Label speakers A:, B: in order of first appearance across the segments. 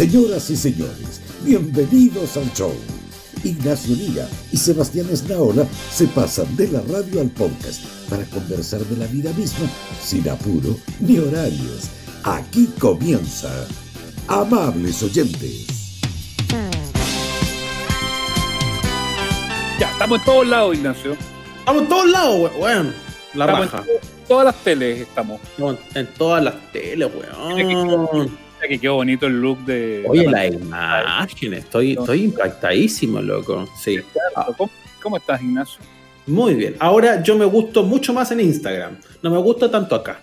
A: Señoras y señores, bienvenidos al show. Ignacio Liga y Sebastián Esnaola se pasan de la radio al podcast para conversar de la vida misma sin apuro ni horarios. Aquí comienza. Amables oyentes.
B: Ya, estamos en todos lados, Ignacio.
C: Estamos en todos lados, weón. La
B: Estamos
C: raja.
B: en to- todas las teles estamos.
C: Estamos en todas las teles, weón.
B: Que quedó bonito el look de.
C: Oye,
B: la
C: la imagen, estoy, estoy impactadísimo, loco. Sí. Ah,
B: ¿Cómo, cómo estás, Ignacio?
C: muy bien. Ahora yo me gusto mucho más en Instagram. No me gusta tanto acá.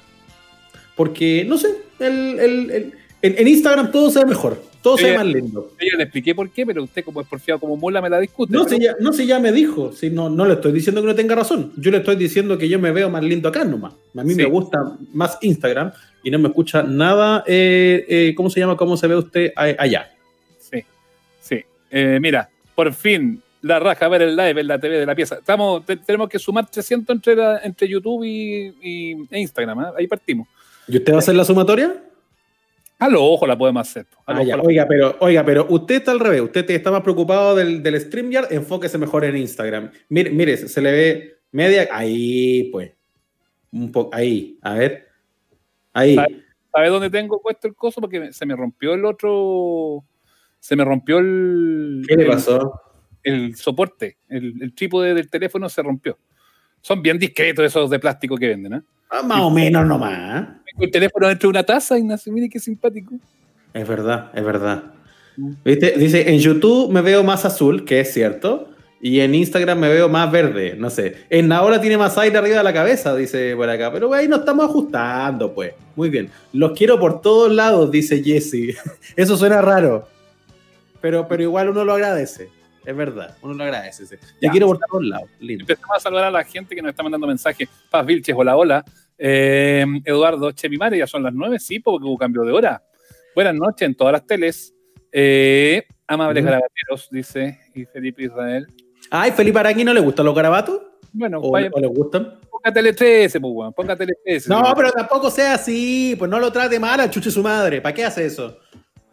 C: Porque, no sé, el, el- el- en, en Instagram todo se ve mejor. Todo se ve más lindo.
B: Yo le expliqué por qué, pero usted, como es porfiado como mula, me la discute.
C: No,
B: pero-
C: si ya, no, si ya me dijo. Si no, no le estoy diciendo que no tenga razón. Yo le estoy diciendo que yo me veo más lindo acá nomás. A mí
B: Sí.
C: me gusta más Instagram y no me escucha nada. eh, eh, ¿Cómo se llama? ¿Cómo se ve usted allá?
B: Sí, sí. Eh, mira, por fin, la raja a ver el live en la TV de la pieza. Estamos, te- tenemos que sumar 300 entre, la- entre YouTube y, y- e Instagram. ¿ah? Ahí partimos.
C: ¿Y usted va a hacer la sumatoria?
B: A los ojos la podemos hacer.
C: Ah, ya. Oiga, pero, oiga, pero usted está al revés. Usted te- está más preocupado del, del StreamYard. Enfóquese mejor en Instagram. Mire, mire, se le ve media. Ahí, pues. Un poco. Ahí. A ver. Ahí.
B: ¿Sabe? ¿Sabes dónde tengo puesto el coso? Porque se me rompió el otro. Se me rompió el.
C: ¿Qué le
B: el-
C: pasó?
B: El, soporte. El, el trípode del teléfono se rompió. Son bien discretos esos de plástico que venden, ¿eh?
C: Ah, más o menos nomás.
B: El teléfono dentro de una taza, Ignacio. Mire qué simpático.
C: Es verdad, es verdad. ¿Viste? Dice, en YouTube me veo más azul, que es cierto, y en Instagram me veo más verde, no sé. En ahora tiene más aire arriba de la cabeza, dice por acá, pero ahí nos estamos ajustando, pues. Muy bien. Los quiero por todos lados, dice Jesse. Eso suena raro, pero, pero igual uno lo agradece. Es verdad, uno lo agradece. sí.
B: Ya.
C: quiero por todos lados. Lindo.
B: Empezamos a saludar a la gente que nos está mandando mensajes. Paz Vilches, hola, hola. Eh, Eduardo Chemimare, ya son las nueve, sí, porque hubo cambio de hora. Buenas noches en todas las teles. Eh, amables
C: Ujú.
B: garabateros, dice y Felipe Israel.
C: Ay, Felipe Arangui no le gustan los garabatos?
B: Bueno,
C: ¿O,
B: vaya,
C: o le gustan?
B: ponga Tele 13, pues, weón, ponga Tele 13.
C: No, pero tampoco sea así, pues no lo trate mal al chuche su madre. ¿Para qué hace eso?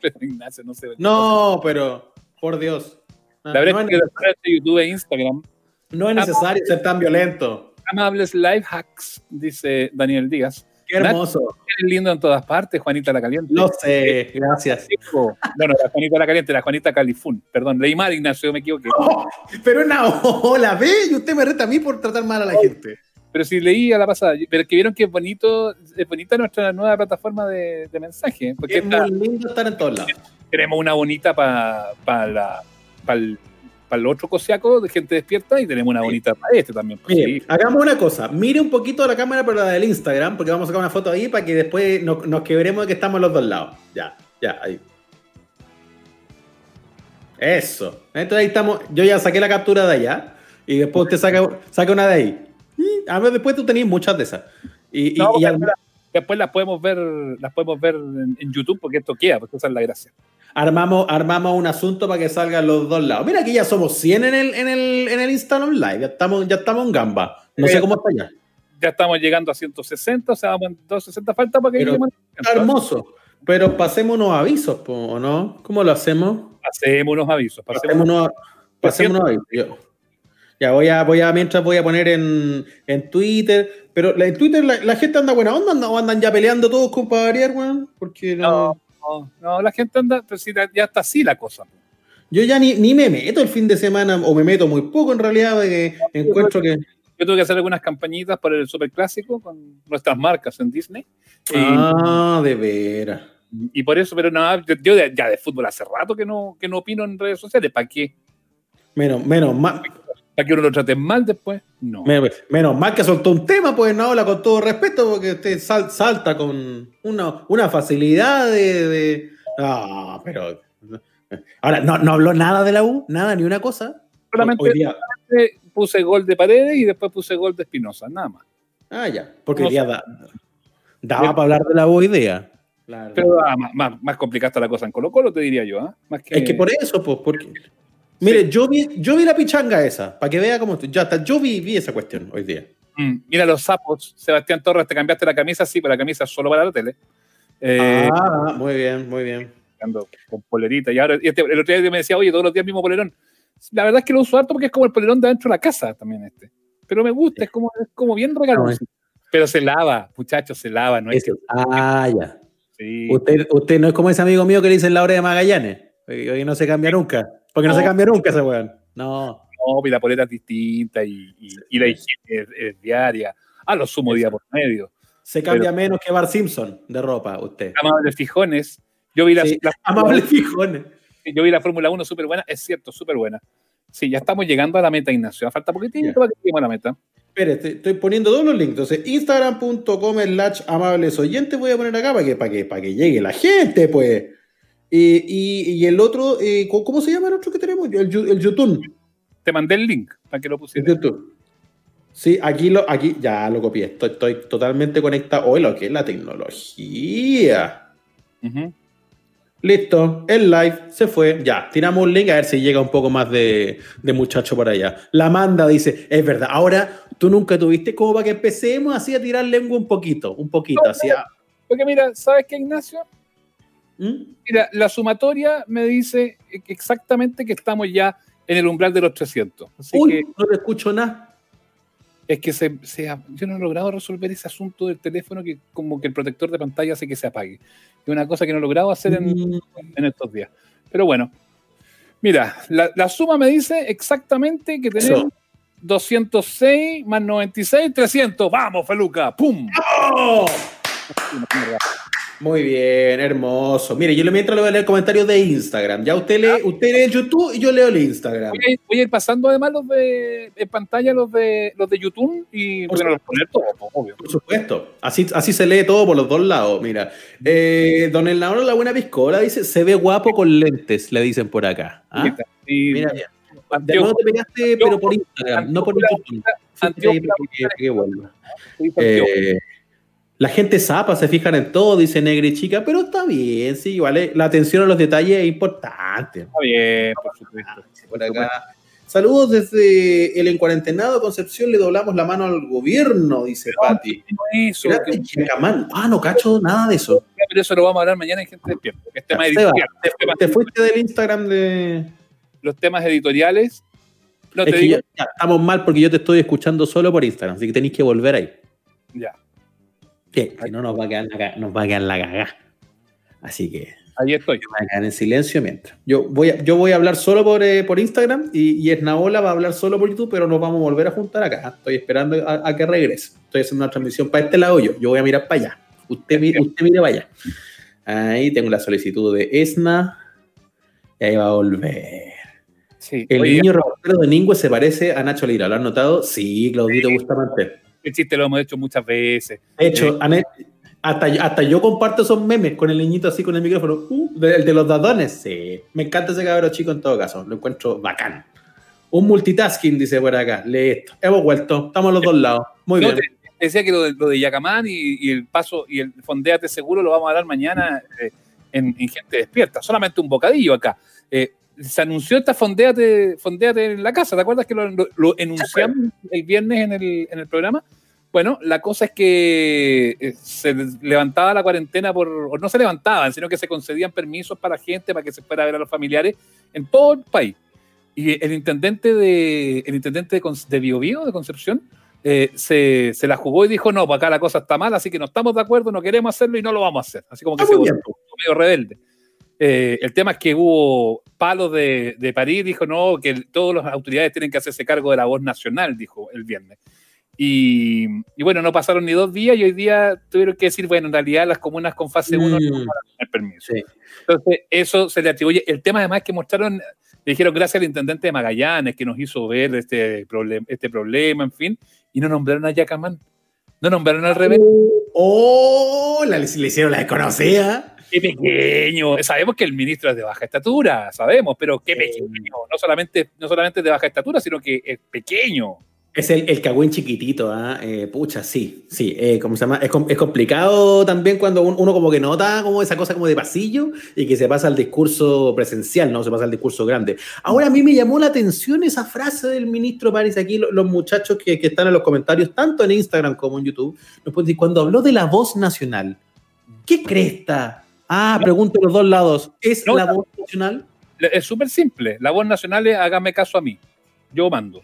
B: Ignacio, no sé.
C: No, pero, por Dios.
B: La verdad
C: no,
B: es que
C: es,
B: través de YouTube e Instagram,
C: no es necesario ser tan violento.
B: amables live hacks, dice Daniel Díaz.
C: Qué hermoso.
B: Eres lindo en todas partes, Juanita la Caliente.
C: Lo sé, gracias.
B: Hijo. Bueno, la Juanita la Caliente, la Juanita Califún. Perdón, leí mal, Ignacio, me equivoqué.
C: Oh, pero una ola, ¿ve? Y usted me reta a mí por tratar mal a la gente.
B: Pero sí leí a la pasada. Pero es que vieron que es bonito, es bonita nuestra nueva plataforma de, de mensaje. Porque
C: Es
B: esta-
C: muy lindo estar en todos lados.
B: tenemos una bonita para la para el, el otro cosiaco de gente despierta y tenemos una bonita para este también. pues,
C: hagamos una cosa. Mire un poquito la cámara, pero la del Instagram, porque vamos a sacar una foto ahí para que después nos, nos quebremos de que estamos en los dos lados. Ya, ya, ahí. Eso. Entonces ahí estamos. Yo ya saqué la captura de allá. Y después usted saca, saca una de ahí. Y a ver, después tú tenías muchas de esas. Y, y-
B: No,
C: y
B: pero
C: al-
B: después las podemos ver, las podemos ver en, en YouTube porque esto queda, porque esa es la gracia.
C: Armamos, armamos un asunto para que salgan los dos lados. Mira, aquí ya somos 100 en el, en el, en el Instagram Live. Ya estamos, ya estamos en gamba. No sé
B: Eh,
C: cómo está ya.
B: Ya estamos llegando a 160, o sea, vamos en 260 falta para que
C: Pero-
B: lleguemos a
C: Está
B: 100.
C: hermoso. Pero pasemos unos avisos, ¿o no? ¿Cómo lo hacemos?
B: Pasemos unos avisos. Pasemos
C: unos, pasemos unos avisos. Yo- Ya voy a, voy a, mientras voy a poner en, en Twitter. Pero en Twitter la, la gente anda buena onda, o andan ya peleando todos con variar, weón. Porque no.
B: No, no, no, la gente anda, pero sí, ya está así la cosa.
C: Yo ya ni, ni me meto el fin de semana, o me meto muy poco en realidad, porque encuentro que.
B: Yo tuve que hacer algunas campañitas para el Superclásico con nuestras marcas en Disney.
C: Ah, de veras.
B: Y por eso, pero nada, yo, ya de fútbol hace rato que no, que no opino en redes sociales. ¿Para qué?
C: Menos, menos mal,
B: ¿Para que uno lo trate mal después? No.
C: menos, menos mal que soltó un tema, pues no habla con todo respeto, porque usted sal- salta con una, una facilidad de, de- Ah, pero. Ahora, no, no habló nada de la U, nada, ni una cosa.
B: Solamente puse gol de Paredes y después puse gol de Espinosa, nada más.
C: Ah, ya. Porque
B: No
C: da- daba para hablar de la U día. Claro.
B: Pero ah, más, más, más complicada está la cosa en Colo Colo, te diría yo. ¿ah? Más que,
C: es que por eso, pues, porque. Mire, yo, vi, yo vi la pichanga esa, para que vea cómo. Ya hasta yo vi, vi esa cuestión hoy día.
B: Mm, mira los sapos. Sebastián Torres, te cambiaste la camisa, sí, pero la camisa solo para la tele. Eh,
C: ah, muy bien, muy bien.
B: con polerita. Y ahora, este- el otro día me decía, oye, todos los días mismo polerón. La verdad es que lo uso harto porque es como el polerón de adentro de la casa también este. Pero me gusta, es como, es como bien regalo.
C: No,
B: Pero se lava, muchachos, se lava, no es que.
C: ah, ya.
B: Sí.
C: Usted, usted no es como ese amigo mío que le dicen la hora de Magallanes. Hoy no se cambia nunca. Porque no,
B: No.
C: se cambia nunca ese weón. No.
B: No, y la polera es distinta y, y- y la higiene es, es diaria. A lo sumo día por medio.
C: Se cambia menos que Bar Simpson de ropa, usted.
B: Amables fijones. Yo vi la,
C: Sí,
B: la-
C: Amables fijones.
B: yo vi la Fórmula 1 súper buena, es cierto, súper buena. Sí, ya estamos llegando a la meta, Ignacio. Falta poquitito
C: Ya.
B: para que lleguemos a la meta.
C: Espere, estoy, estoy poniendo todos los links. Entonces, instagram.com slash amables oyentes voy a poner acá para que, para que, para que llegue la gente, pues. Y, y- y el otro, eh, ¿cómo se llama el otro que tenemos? El, el YouTube.
B: Te mandé el link para que lo
C: El
B: pusieras.
C: YouTube. Sí, aquí lo, aquí ya lo copié. Estoy, estoy totalmente conectado. Hoy lo que es la tecnología. Listo, el live se fue. Ya, tiramos un link a ver si llega un poco más de, de muchacho por allá. La manda dice, es verdad, ahora tú nunca tuviste como para que empecemos así a tirar lengua un poquito, un poquito,
B: No,
C: así a-
B: Porque mira, ¿sabes qué, Ignacio?
C: ¿Mm?
B: Mira, la sumatoria me dice exactamente que estamos ya en el umbral de los 300. Así
C: Uy,
B: que
C: no te escucho nada.
B: es que se, se- yo no he logrado resolver ese asunto del teléfono que como que el protector de pantalla hace que se apague. Es una cosa que no he logrado hacer en,
C: Mm,
B: en estos días. Pero bueno, mira, la, la suma me dice exactamente que tenemos
C: Eso.
B: 206 más 96, 300. ¡Vamos, Feluca! ¡Pum!
C: ¡Oh! Muy bien, hermoso. Mire, yo le- mientras le voy a leer comentarios de Instagram. Ya usted lee, usted lee el YouTube y yo leo el Instagram.
B: Voy a, ir, voy a ir pasando además los de en pantalla, los de los de YouTube y
C: Por
B: bueno, los poner todos, pues, obvio.
C: Por supuesto. Así, así se lee todo por los dos lados. Mira, eh, don Elnauro, la buena piscola, dice, se ve guapo con lentes, le dicen por acá. ¿Ah?
B: Y
C: Mira, bien. De nuevo te pegaste, pero por Instagram, no por YouTube. Sí, para que- para que vuelva.
B: Antioquia.
C: Eh, la gente zapa, se fijan en todo, dice Negri Chica, pero está bien, sí, vale. La atención a los detalles es importante.
B: Está bien, por supuesto.
C: Por acá. Saludos desde el encuarentenado Concepción, le doblamos la mano al gobierno, dice Pati.
B: No Eso, que-.
C: Ah, no cacho nada de eso.
B: pero eso lo vamos a hablar mañana en gente despierta. que es tema
C: Seba,
B: editorial.
C: te, fuiste del Instagram de.
B: Los temas editoriales. No
C: Es
B: te
C: que
B: digo.
C: ya, estamos mal porque yo te estoy escuchando solo por Instagram, así que tenéis que volver ahí.
B: Ya,
C: Si no nos va a quedar la, nos va a quedar la cagá. Así que
B: ahí estoy.
C: a quedar en silencio mientras. Yo voy a, yo voy a hablar solo por, eh, por Instagram y, y Esnaola va a hablar solo por YouTube, pero nos vamos a volver a juntar acá. Estoy esperando a, a que regrese. Estoy haciendo una transmisión para este lado yo. Yo voy a mirar para allá. Usted, mire, usted mire para allá. Ahí tengo la solicitud de Esna. Y ahí va a volver.
B: Sí.
C: El
B: Oye,
C: niño reportero de Ningüe se parece a Nacho Lira. ¿Lo has notado? Sí, Claudito Bustamante.
B: El chiste lo hemos hecho muchas veces.
C: De hecho, han- hasta, hasta yo comparto esos memes con el niñito así con el micrófono. Uh, de- el de los dadones. Sí. Me encanta ese cabrón chico en todo caso. Lo encuentro bacán. Un multitasking, dice por acá. Lee esto. Hemos vuelto. Estamos a los dos lados. Muy
B: No,
C: bien.
B: te- te decía que lo de, lo de Yacamán y, y el paso y el fondeate seguro lo vamos a hablar mañana eh, en, en Gente Despierta. Solamente un bocadillo acá. Eh, se anunció esta fondeate, fondeate en la casa. ¿Te acuerdas que lo, lo- lo enunciamos el viernes en el, en el programa? Bueno, la cosa es que eh, se levantaba la cuarentena por, o no se levantaban, sino que se concedían permisos para gente, para que se fuera a ver a los familiares en todo el país. Y el intendente de, el intendente de, de Bio Bio, de Concepción, eh, se, se la jugó y dijo, no, pues acá la cosa está mal, así que no estamos de acuerdo, no queremos hacerlo y no lo vamos a hacer. Así como que
C: Ah,
B: se volvió medio rebelde. Eh, el tema es que hubo palos de, de París, dijo, no, que el- todas las autoridades tienen que hacerse cargo de la voz nacional, dijo el viernes. Y, y bueno, no pasaron ni dos días y hoy día tuvieron que decir, bueno, en realidad las comunas con fase 1 no
C: Mm,
B: van a tener permiso.
C: sí.
B: Entonces, eso se le atribuye. El tema además que mostraron, le dijeron gracias al intendente de Magallanes que nos hizo ver este, problem- este problema, en fin, y no nombraron a Yacamán. No nombraron al revés.
C: ¡Oh! La, le hicieron la desconocida.
B: ¡Qué pequeño! Sabemos que el ministro es de baja estatura, sabemos, pero qué pequeño. No solamente, no solamente de baja estatura, sino que es pequeño.
C: Es el, el cagüín chiquitito, ¿ah? Eh, pucha, sí, sí, eh, ¿cómo se llama? Es, es complicado también cuando un- uno como que nota como esa cosa como de pasillo y que se pasa al discurso presencial, ¿no? Se pasa al discurso grande. Ahora a mí me llamó la atención esa frase del ministro París, aquí lo- los, muchachos que, que están en los comentarios, tanto en Instagram como en YouTube, nos pueden decir, cuando habló de la voz nacional, ¿qué cresta Ah, pregunto los dos lados. ¿Es
B: No,
C: la voz nacional?
B: Es súper simple. La voz nacional es hágame caso a mí. Yo mando.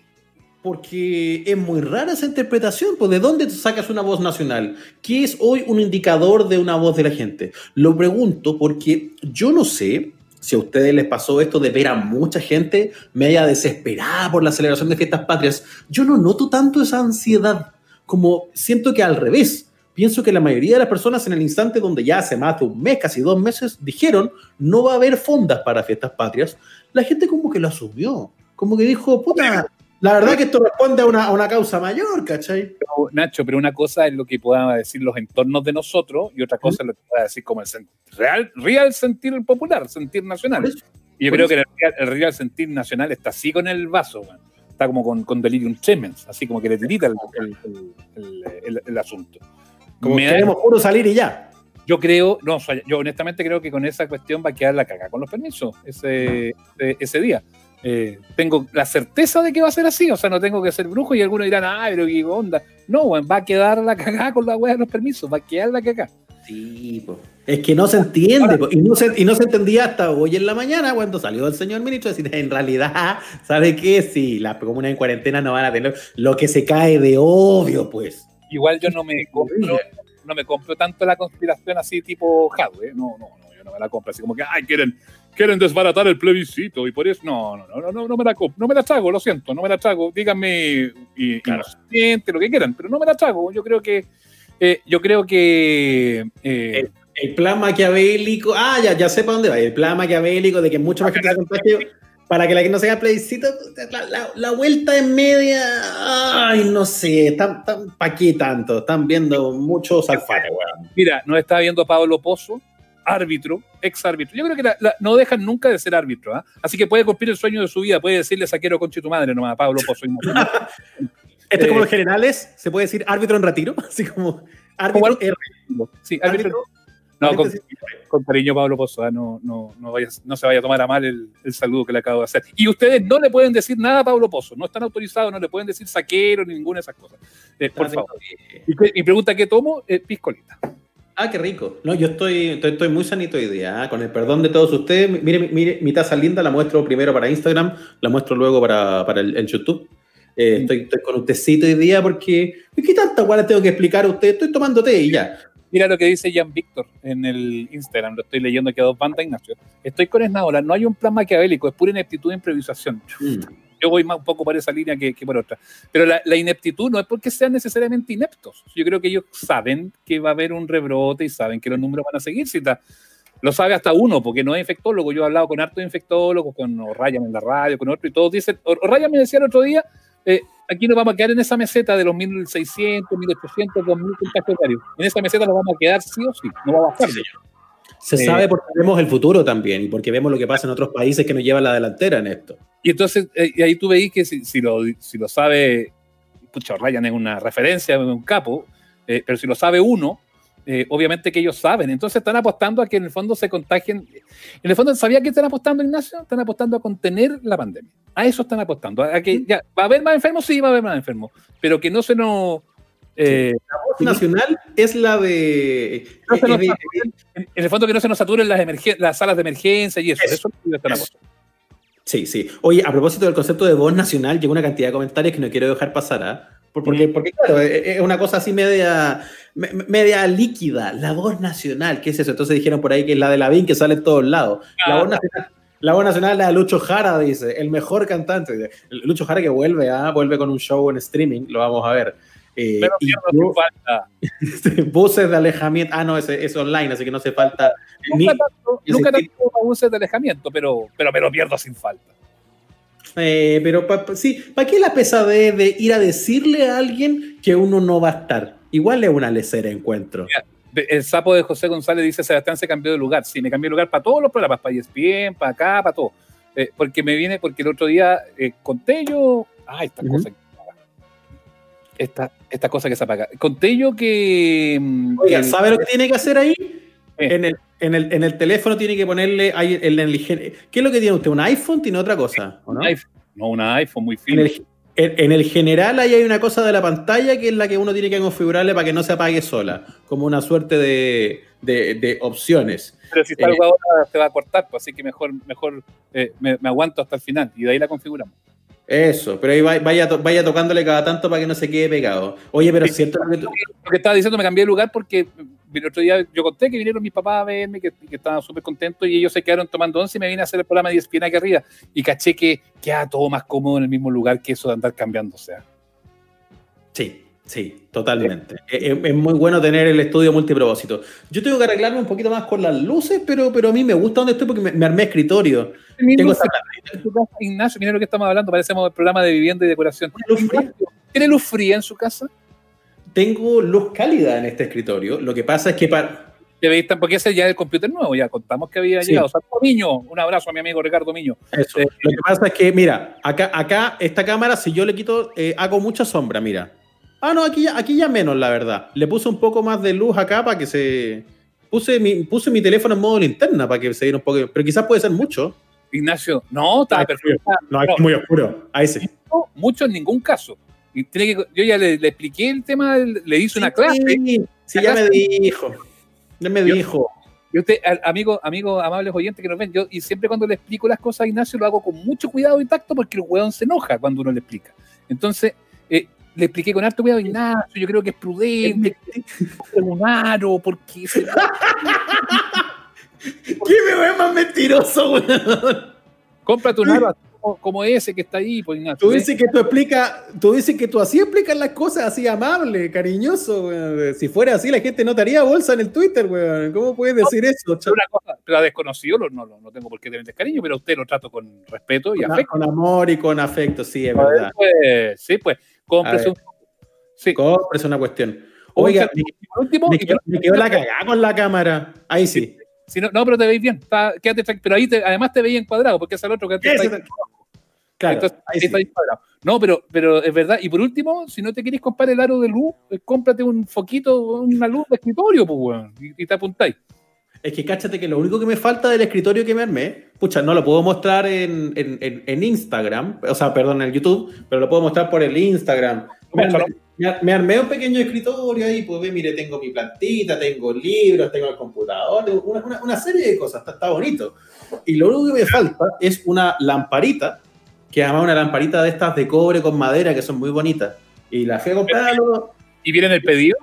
C: Porque es muy rara esa interpretación. Pues, ¿De dónde sacas una voz nacional? ¿Qué es hoy un indicador de una voz de la gente? Lo pregunto porque yo no sé si a ustedes les pasó esto de ver a mucha gente media desesperada por la celebración de fiestas patrias. Yo no noto tanto esa ansiedad. Como siento que al revés. Pienso que la mayoría de las personas en el instante donde ya hace más de un mes, casi dos meses, dijeron no va a haber fondas para fiestas patrias, la gente como que lo asumió. Como que dijo, puta, la verdad que esto responde a una, a una causa mayor, ¿cachai?
B: Pero, Nacho, pero una cosa es lo que puedan decir los entornos de nosotros y otra cosa es lo que pueda decir como el real, real sentir popular, sentir nacional. Y yo creo que el real, el real sentir nacional está así con el vaso, weón. está como con, con delirium tremens, así como que le tirita el, el- el- el- el- el asunto.
C: Como
B: Me da-
C: queremos puro salir y ya.
B: yo creo, no, yo honestamente creo que con esa cuestión va a quedar la caga con los permisos ese, ese, ese día. Eh, tengo la certeza de que va a ser así, o sea, no tengo que ser brujo y algunos dirán, ah, pero qué onda. No, va a quedar la cagada con la wea de los permisos, va a quedar la cagada.
C: Sí, po. Es que no se entiende, po. y no se, y no se entendía hasta hoy en la mañana cuando salió el señor ministro a decir, en realidad, ¿sabe qué? Sí, las comunas en cuarentena no van a tener lo que se cae de obvio, pues.
B: Igual yo no me compro, no me compro tanto la conspiración así tipo hardware, no, no, no, yo no me la compro así como que, ay, quieren, quieren desbaratar el plebiscito y por eso, no, no, no, no, no, me la compro, no me la trago, lo siento, no me la trago, díganme y,
C: Claro.
B: inocente, lo que quieran, pero no me la trago, yo creo que, eh, yo creo que, eh,
C: El plan maquiavélico, ah, ya, ya sé para dónde va. El plan maquiavélico de que mucha más gente se contagie para que la que no se haga plebiscito, la, la- la vuelta en media, ay, no sé, tan, tan, ¿para qué tanto? Están viendo muchos alfares, weón.
B: mira, nos está viendo Pablo Pozo, árbitro, ex árbitro. Yo creo que la- la- no dejan nunca de ser árbitro, ¿ah? así que puede cumplir el sueño de su vida, puede decirle saquero conche tu madre nomás Pablo Pozo.
C: Esto es como
B: Eh,
C: los generales, se puede decir árbitro en retiro, así como árbitro
B: Como
C: R.
B: Sí, árbitro. No, con, con cariño, Pablo Pozo, ¿ah? no, no, no, vaya- no se vaya a tomar a mal el, el saludo que le acabo de hacer. Y ustedes no le pueden decir nada a Pablo Pozo, no están autorizados, no le pueden decir saquero ni ninguna de esas cosas. Eh, por favor. Y, pregunta qué tomo, eh, piscolita.
C: Ah, qué rico. No, yo estoy, estoy, estoy muy sanito hoy día. ¿ah? Con el perdón de todos ustedes. Mire, mire, mi taza linda la muestro primero para Instagram, la muestro luego para, para el, el YouTube. Eh, estoy, estoy con un tecito hoy día porque. ¿Qué tanta guay tengo que explicar a usted? Estoy tomando té y ya.
B: Mira lo que dice Jan Víctor en el Instagram, lo estoy leyendo aquí a dos bandas, Ignacio. Estoy con Esnaola, no hay un plan maquiavélico, es pura ineptitud e improvisación.
C: Mm.
B: Yo voy más un poco por esa línea que, que por otra. Pero la, la ineptitud no es porque sean necesariamente ineptos. Yo creo que ellos saben que va a haber un rebrote y saben que los números van a seguir. Si ta- lo sabe hasta uno, porque no es infectólogo. Yo he hablado con hartos infectólogos, con O'Ryan en la radio, con otro, y todos dicen. O'Ryan me decía el otro día: eh, aquí nos vamos a quedar en esa meseta de los 1600, 1800, 2000 contagios diarios. En esa meseta nos vamos a quedar sí o sí, no va a bajar.
C: Se
B: Eh,
C: sabe porque vemos el futuro también y porque vemos lo que pasa en otros países que nos llevan la delantera en esto.
B: Y entonces, eh, y ahí tú veis que si, si lo, si lo sabe, pucha, Ryan es una referencia, es un capo, eh, pero si lo sabe uno, eh, obviamente que ellos saben. Entonces están apostando a que en el fondo se contagien. En el fondo, ¿sabía que están apostando, Ignacio? Están apostando a contener la pandemia. A eso están apostando. A que ya, ¿va a haber más enfermos? Sí, va a haber más enfermos. Pero que no se nos. eh,
C: La voz nacional es la de.
B: no se
C: es
B: nos
C: de-
B: saturen- en en el fondo, que no se nos saturen las, las salas de emergencia y eso.
C: Eso.
B: Eso es lo que están apostando.
C: Sí, sí. Oye, a propósito del concepto de voz nacional, llegó una cantidad de comentarios que no quiero dejar pasar, ¿ah? Porque, porque, claro, es es una cosa así media, me- media líquida, la voz nacional, ¿qué es eso? Entonces dijeron por ahí que es la de Lavín que sale en todos lados. La voz nacional, la voz nacional la de Lucho Jara, dice, el mejor cantante. Lucho Jara que vuelve, ¿ah? Vuelve con un show en streaming, lo vamos a ver. Eh,
B: Pero
C: y
B: pierdo
C: yo-
B: sin falta.
C: voces de alejamiento, ah, no, es, es online, así que no hace falta ni,
B: Nunca tanto,
C: ni
B: nunca tanto abusos de alejamiento, pero, pero me lo pierdo sin falta.
C: Eh, pero pa- pa- sí, ¿para qué la pesadez de ir a decirle a alguien que uno no va a estar? Igual es una lecera encuentro.
B: El sapo de José González dice, Sebastián se cambió de lugar. Sí, me cambié de lugar para todos los programas, para ESPN, para acá, para todo. Eh, porque me viene, porque el otro día eh, conté yo... Ah, esta cosa que se apaga. Esta, esta cosa que se apaga. Conté yo que... mm,
C: Oiga,
B: que-
C: ¿sabe lo que tiene que hacer ahí? En el, en, el, en el teléfono tiene que ponerle el, ¿Qué es lo que tiene usted? ¿Un iPhone? ¿Tiene otra cosa? ¿o no?
B: un iPhone, no, un iPhone muy fino.
C: en- en el general ahí hay una cosa de la pantalla que es la que uno tiene que configurarle para que no se apague sola, como una suerte de, de, de opciones.
B: Pero si está
C: Eh,
B: el ahora se va a cortar, pues, así que mejor, mejor eh, me, me aguanto hasta el final y de ahí la configuramos.
C: Eso, pero ahí va- vaya, vaya tocándole cada tanto para que no se quede pegado. Oye, pero es cierto lo que tú-
B: Lo que estaba diciendo, me cambié de lugar porque el otro día yo conté que vinieron mis papás a verme, que, que estaban súper contentos y ellos se quedaron tomando once y me vine a hacer el programa de ESPN aquí arriba y caché que queda todo más cómodo en el mismo lugar que eso de andar cambiando. O sea,
C: Sí, sí, totalmente. Es, es- es muy bueno tener el estudio multipropósito. Yo tengo que arreglarme un poquito más con las luces, pero, pero a mí me gusta donde estoy porque me, me armé escritorio. Tengo esa
B: Ignacio, mira lo que estamos hablando, parecemos el programa de vivienda y decoración.
C: luz fría.
B: ¿Tiene luz fría en su casa?
C: Tengo luz cálida en este escritorio. Lo que pasa es que para,
B: Porque ese ya es el computer nuevo, ya contamos que había
C: Sí.
B: llegado. Saludos, Miño, un abrazo a mi amigo Ricardo Miño.
C: Eso.
B: Eh,
C: Lo que pasa es que, mira, acá, acá esta cámara, si yo le quito, eh, hago mucha sombra, mira. Ah, no, aquí ya, aquí ya menos, la verdad. Le puse un poco más de luz acá para que se... Puse mi, puse mi teléfono en modo linterna para que se diera un poco... Pero quizás puede ser mucho.
B: Ignacio, no, está perfecto.
C: No, aquí es muy oscuro. Ahí sí.
B: Mucho en ningún caso. Y tiene que, yo ya le, le expliqué el tema, le hice una clase.
C: Sí, sí, ya me dijo. Ya me
B: Yo-
C: dijo.
B: Y usted, amigo, amigos amables oyentes que nos ven, yo y siempre cuando le explico las cosas a Ignacio lo hago con mucho cuidado y tacto porque el weón se enoja cuando uno le explica. Entonces, le expliqué con harto cuidado, Ignacio, yo creo que es prudente, que compre un aro, porque se-
C: ¿Qué me ve más mentiroso, weón?
B: cómprate un aro así como, como ese que está ahí, pues Ignacio.
C: Tú dices que tú explicas, tú dices que tú así explicas las cosas, así amable, cariñoso, weón. Si fuera así, la gente no te haría bolsa en el Twitter, weón. ¿Cómo puedes decir eso?
B: Una cosa, pero a desconocido no, no, no tengo por qué tener descariño, pero a usted lo trato con respeto y
C: Con,
B: afecto.
C: con amor y con afecto, sí, es verdad.
B: Pues, sí, pues, cómprese un. Sí,
C: Compre es una cuestión. Oiga, me,
B: y por último,
C: me quedó, me quedó la cagada con la cámara. Ahí sí.
B: si no, no, pero te veis bien, está- quédate pero ahí te- además te veis encuadrado, porque es el otro que te está
C: Claro,
B: Entonces,
C: ahí
B: está
C: sí.
B: encuadrado. No, pero, pero es verdad. Y por último, si no te quieres comprar el aro de luz, eh, cómprate un foquito, una luz de escritorio, pues, weón, y, y te apuntáis.
C: Es que cáchate que lo único que me falta del escritorio que me armé, pucha, no lo puedo mostrar en, en- en- en Instagram, o sea, perdón, en YouTube, pero lo puedo mostrar por el Instagram. Me armé, me un pequeño escritorio ahí, pues ve, mire, tengo mi plantita, tengo libros, tengo el computador, una, una- una serie de cosas, está, está bonito. Y lo único que me falta es una lamparita, que además una lamparita de estas de cobre con madera, que son muy bonitas. Y la fui a comprar,
B: ¿Y viene en el pedido?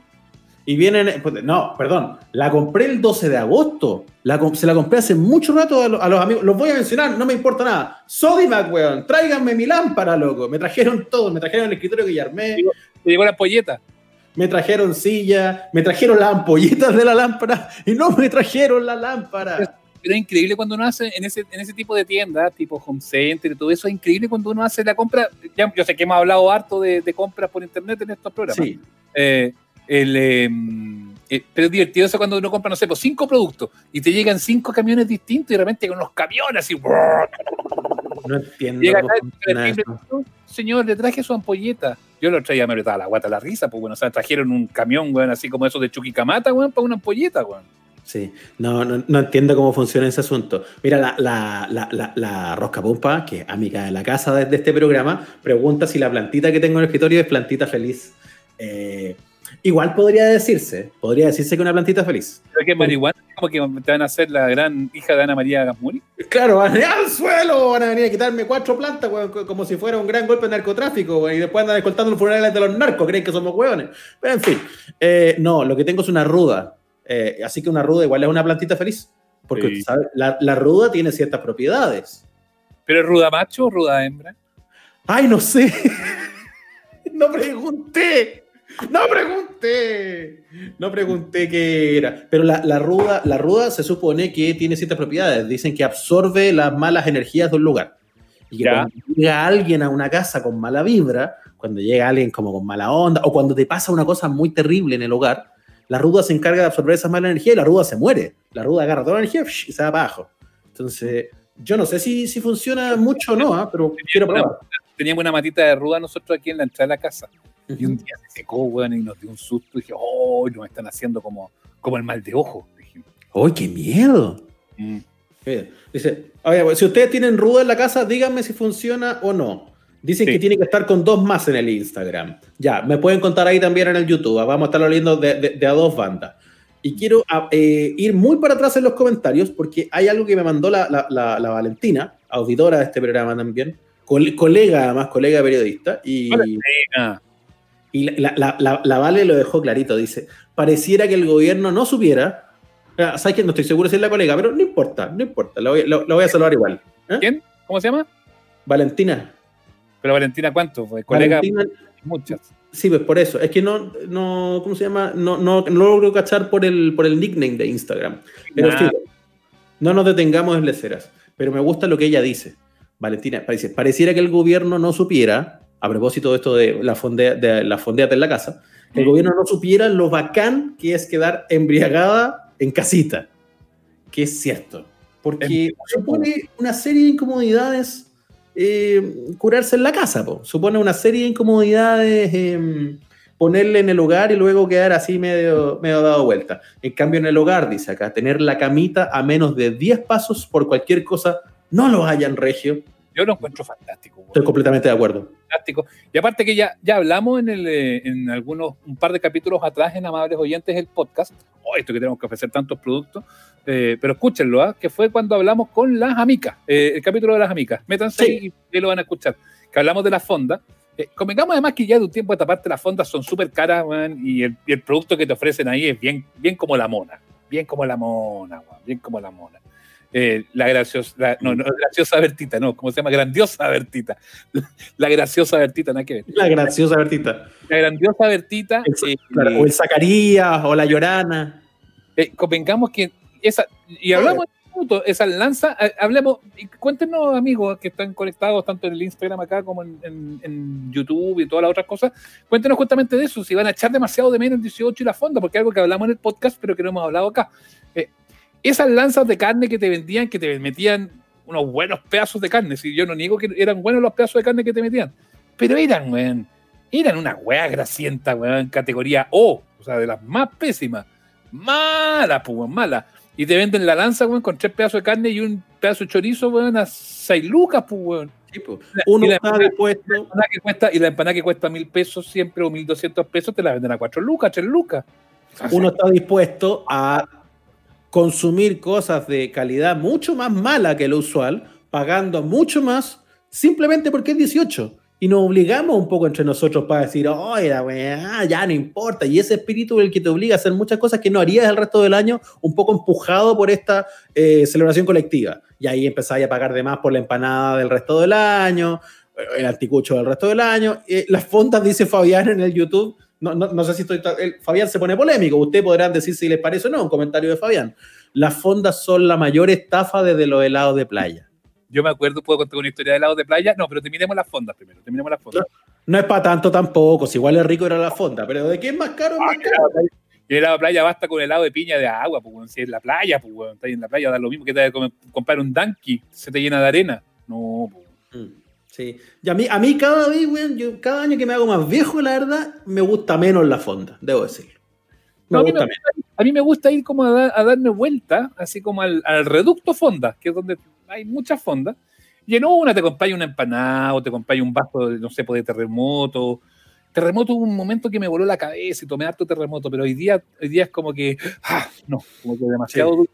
C: Y vienen, pues, no, perdón, la compré el 12 de agosto. La, se la compré hace mucho rato a, lo- a los amigos. Los voy a mencionar, no me importa nada. Sodimac, weón, tráiganme mi lámpara, loco. Me trajeron todo, me trajeron el escritorio que ya armé,
B: Te llegó la polleta.
C: me trajeron silla, me trajeron las ampolletas de la lámpara y no me trajeron la lámpara.
B: Pero es increíble cuando uno hace en ese, en ese tipo de tiendas, tipo Home Center y todo eso, es increíble cuando uno hace la compra. Ya, yo sé que hemos hablado harto de, de compras por internet en estos programas.
C: Sí,
B: Eh, el, eh, eh, pero es divertido eso cuando uno compra, no sé, pues cinco productos y te llegan cinco camiones distintos y de repente con unos camiones así.
C: no entiendo
B: Llega acá, el
C: eso.
B: señor, le traje su ampolleta. Yo lo traía, me apretaba la guata la risa, pues bueno, o sea, trajeron un camión, weón, así como eso de Chuquicamata, weón, para una ampolleta, weón.
C: Sí, no, no, no entiendo cómo funciona ese asunto. Mira, la, la, la, la, la Rosca Pumpa, que es amiga de la casa de, de este programa, pregunta si la plantita que tengo en el escritorio es plantita feliz. Eh, igual podría decirse, podría decirse que una plantita feliz.
B: Creo que es marihuana, como que te van a hacer la gran hija de Ana María Gasmuri.
C: Claro, van a venir al suelo, van a venir a quitarme cuatro plantas, como si fuera un gran golpe de narcotráfico, weón, y después andan escoltando los funerales de los narcos, creen que somos hueones. Pero en fin, eh, no, lo que tengo es una ruda. Eh, así que una ruda igual es una plantita feliz. Porque
B: Sí.
C: ¿sabe? La, la ruda tiene ciertas propiedades.
B: ¿Pero es ruda macho o ruda hembra?
C: ¡Ay, no sé! no pregunté. No pregunté. No pregunté qué era. Pero la, la ruda, la ruda se supone que tiene ciertas propiedades. Dicen que absorbe las malas energías de un lugar. Y que
B: Ya.
C: cuando llega alguien a una casa con mala vibra, cuando llega alguien como con mala onda, o cuando te pasa una cosa muy terrible en el hogar, la ruda se encarga de absorber esa mala energía y la ruda se muere. La ruda agarra toda la energía y se va para abajo. Entonces, yo no sé si, si funciona mucho o no, ¿ah? pero quiero
B: una-
C: probar.
B: Teníamos una matita de ruda nosotros aquí en la entrada de la casa. Y un día se secó, weón, y nos dio un susto. Y dije, oh, nos están haciendo como, como el mal de ojo. Dijimos.
C: ¡Ay, qué miedo!
B: Mm.
C: Dice, oye, pues, si ustedes tienen ruda en la casa, díganme si funciona o no. Dicen
B: Sí.
C: que tiene que estar con dos más en el Instagram. Ya, me pueden contar ahí también en el YouTube. Vamos a estarlo leyendo de, de- de a dos bandas. Y quiero ah, eh, ir muy para atrás en los comentarios porque hay algo que me mandó la, la- la- la Valentina, auditora de este programa también, col- colega además, colega periodista, y,
B: Ah,
C: y la, la- la- la Vale lo dejó clarito, dice, pareciera que el gobierno no supiera, ah, sabes que no estoy seguro si es la colega, pero no importa, no importa, la voy, lo- la voy a saludar igual. ¿eh?
B: ¿Quién? ¿Cómo se llama?
C: Valentina.
B: Pero Valentina, ¿cuánto? Pues, colega,
C: Valentina,
B: muchas.
C: Sí, pues por eso. Es que no, no ¿cómo se llama? No, no, no logro cachar por el, por el nickname de Instagram. Pero
B: Nah.
C: sí, no nos detengamos en leceras. Pero me gusta lo que ella dice. Valentina, parece, pareciera que el gobierno no supiera, a propósito de esto de la, fondea, de la fondeate en la casa, el gobierno no supiera lo bacán que es quedar embriagada en casita. Que es cierto. Porque supone una serie de incomodidades eh, curarse en la casa, po. supone una serie de incomodidades eh, ponerle en el hogar y luego quedar así medio, medio dado vuelta. En cambio, en el hogar, dice acá, tener la camita a menos de 10 pasos por cualquier cosa, no lo hayan regio.
B: Yo lo encuentro fantástico.
C: Estoy completamente de acuerdo.
B: fantástico. Y aparte que ya, ya hablamos en, el, eh, en algunos, un par de capítulos atrás en Amables Oyentes el podcast, oh, esto que tenemos que ofrecer tantos productos, eh, pero escúchenlo, ¿ah? que fue cuando hablamos con las amicas, eh, el capítulo de las amicas. Métanse
C: Sí.
B: y, y lo van a escuchar. Que hablamos de las fondas. Eh, convengamos además que ya de un tiempo a esta parte las fondas son súper caras, weón, y el, y el producto que te ofrecen ahí es bien, bien como la mona. Bien como la mona, weón, bien como la mona. Eh, la graciosa, la- no, no, graciosa Bertita, no, ¿cómo se llama? Grandiosa Bertita. La graciosa Bertita, nada que ver.
C: La graciosa Bertita.
B: La grandiosa Bertita,
C: El-
B: eh,
C: Claro, o el Zacarías, o la Llorana.
B: eh, convengamos que esa, y hablamos de minuto, esa lanza, eh, hablemos, y cuéntenos amigos que están conectados tanto en el Instagram acá como en, en- en YouTube y todas las otras cosas, cuéntenos justamente de eso, si van a echar demasiado de menos el 18 y la fonda, porque es algo que hablamos en el podcast, pero que no hemos hablado acá. Esas lanzas de carne que te vendían, que te metían unos buenos pedazos de carne, si yo no niego que eran buenos los pedazos de carne que te metían, pero eran, weón, eran una weá grasienta, weón, categoría O, o sea, de las más pésimas. Mala, pues, weón, mala. Y te venden la lanza, weón, con tres pedazos de carne y un pedazo de chorizo, weón, a seis lucas, pues, weón.
C: Sí.
B: La-
C: Uno
B: y la
C: está
B: empanada que cuesta, y la empanada que cuesta mil pesos siempre o mil doscientos pesos te la venden a cuatro lucas, tres lucas.
C: uno está dispuesto a consumir cosas de calidad mucho más mala que lo usual, pagando mucho más, simplemente porque es 18. Y nos obligamos un poco entre nosotros para decir, oye, la weá, ya no importa. Y ese espíritu es el que te obliga a hacer muchas cosas que no harías el resto del año, un poco empujado por esta eh, celebración colectiva. Y ahí empezáis a pagar de más por la empanada del resto del año, el anticucho del resto del año. Eh, las fondas, dice Fabián en el YouTube, no, no, no sé si estoy. el- Fabián se pone polémico. Ustedes podrán decir si les parece o no. Un comentario de Fabián. Las fondas son la mayor estafa desde los helados de playa.
B: Yo me acuerdo, puedo contar una historia de helado de playa. No, pero terminemos las fondas primero. Terminemos las fondas.
C: No es para tanto tampoco. Si igual es rico era la fonda. Pero ¿de qué es más caro? Es más caro.
B: Y el helado de playa basta con helado de piña de agua, pues, si es la playa, pues, ahí en la playa, da lo mismo que te comprar un Danky, se te llena de arena. No, pues.
C: Sí. Y a mí, a mí cada vez, weón, yo, cada año que me hago más viejo, la verdad, me gusta menos la fonda, debo decirlo. Me
B: No, a, mí
C: gusta
B: me,
C: menos.
B: a mí me gusta ir como a, dar- a darme vuelta, así como al, al reducto fonda, que es donde hay muchas fondas. Y en una te acompaña una empanada o te acompaña un vaso, de, no sé, pues, de terremoto. Terremoto hubo un momento que me voló la cabeza y tomé harto terremoto, pero hoy día, hoy día es como que, ah, no, como que demasiado
C: Sí.
B: dulce.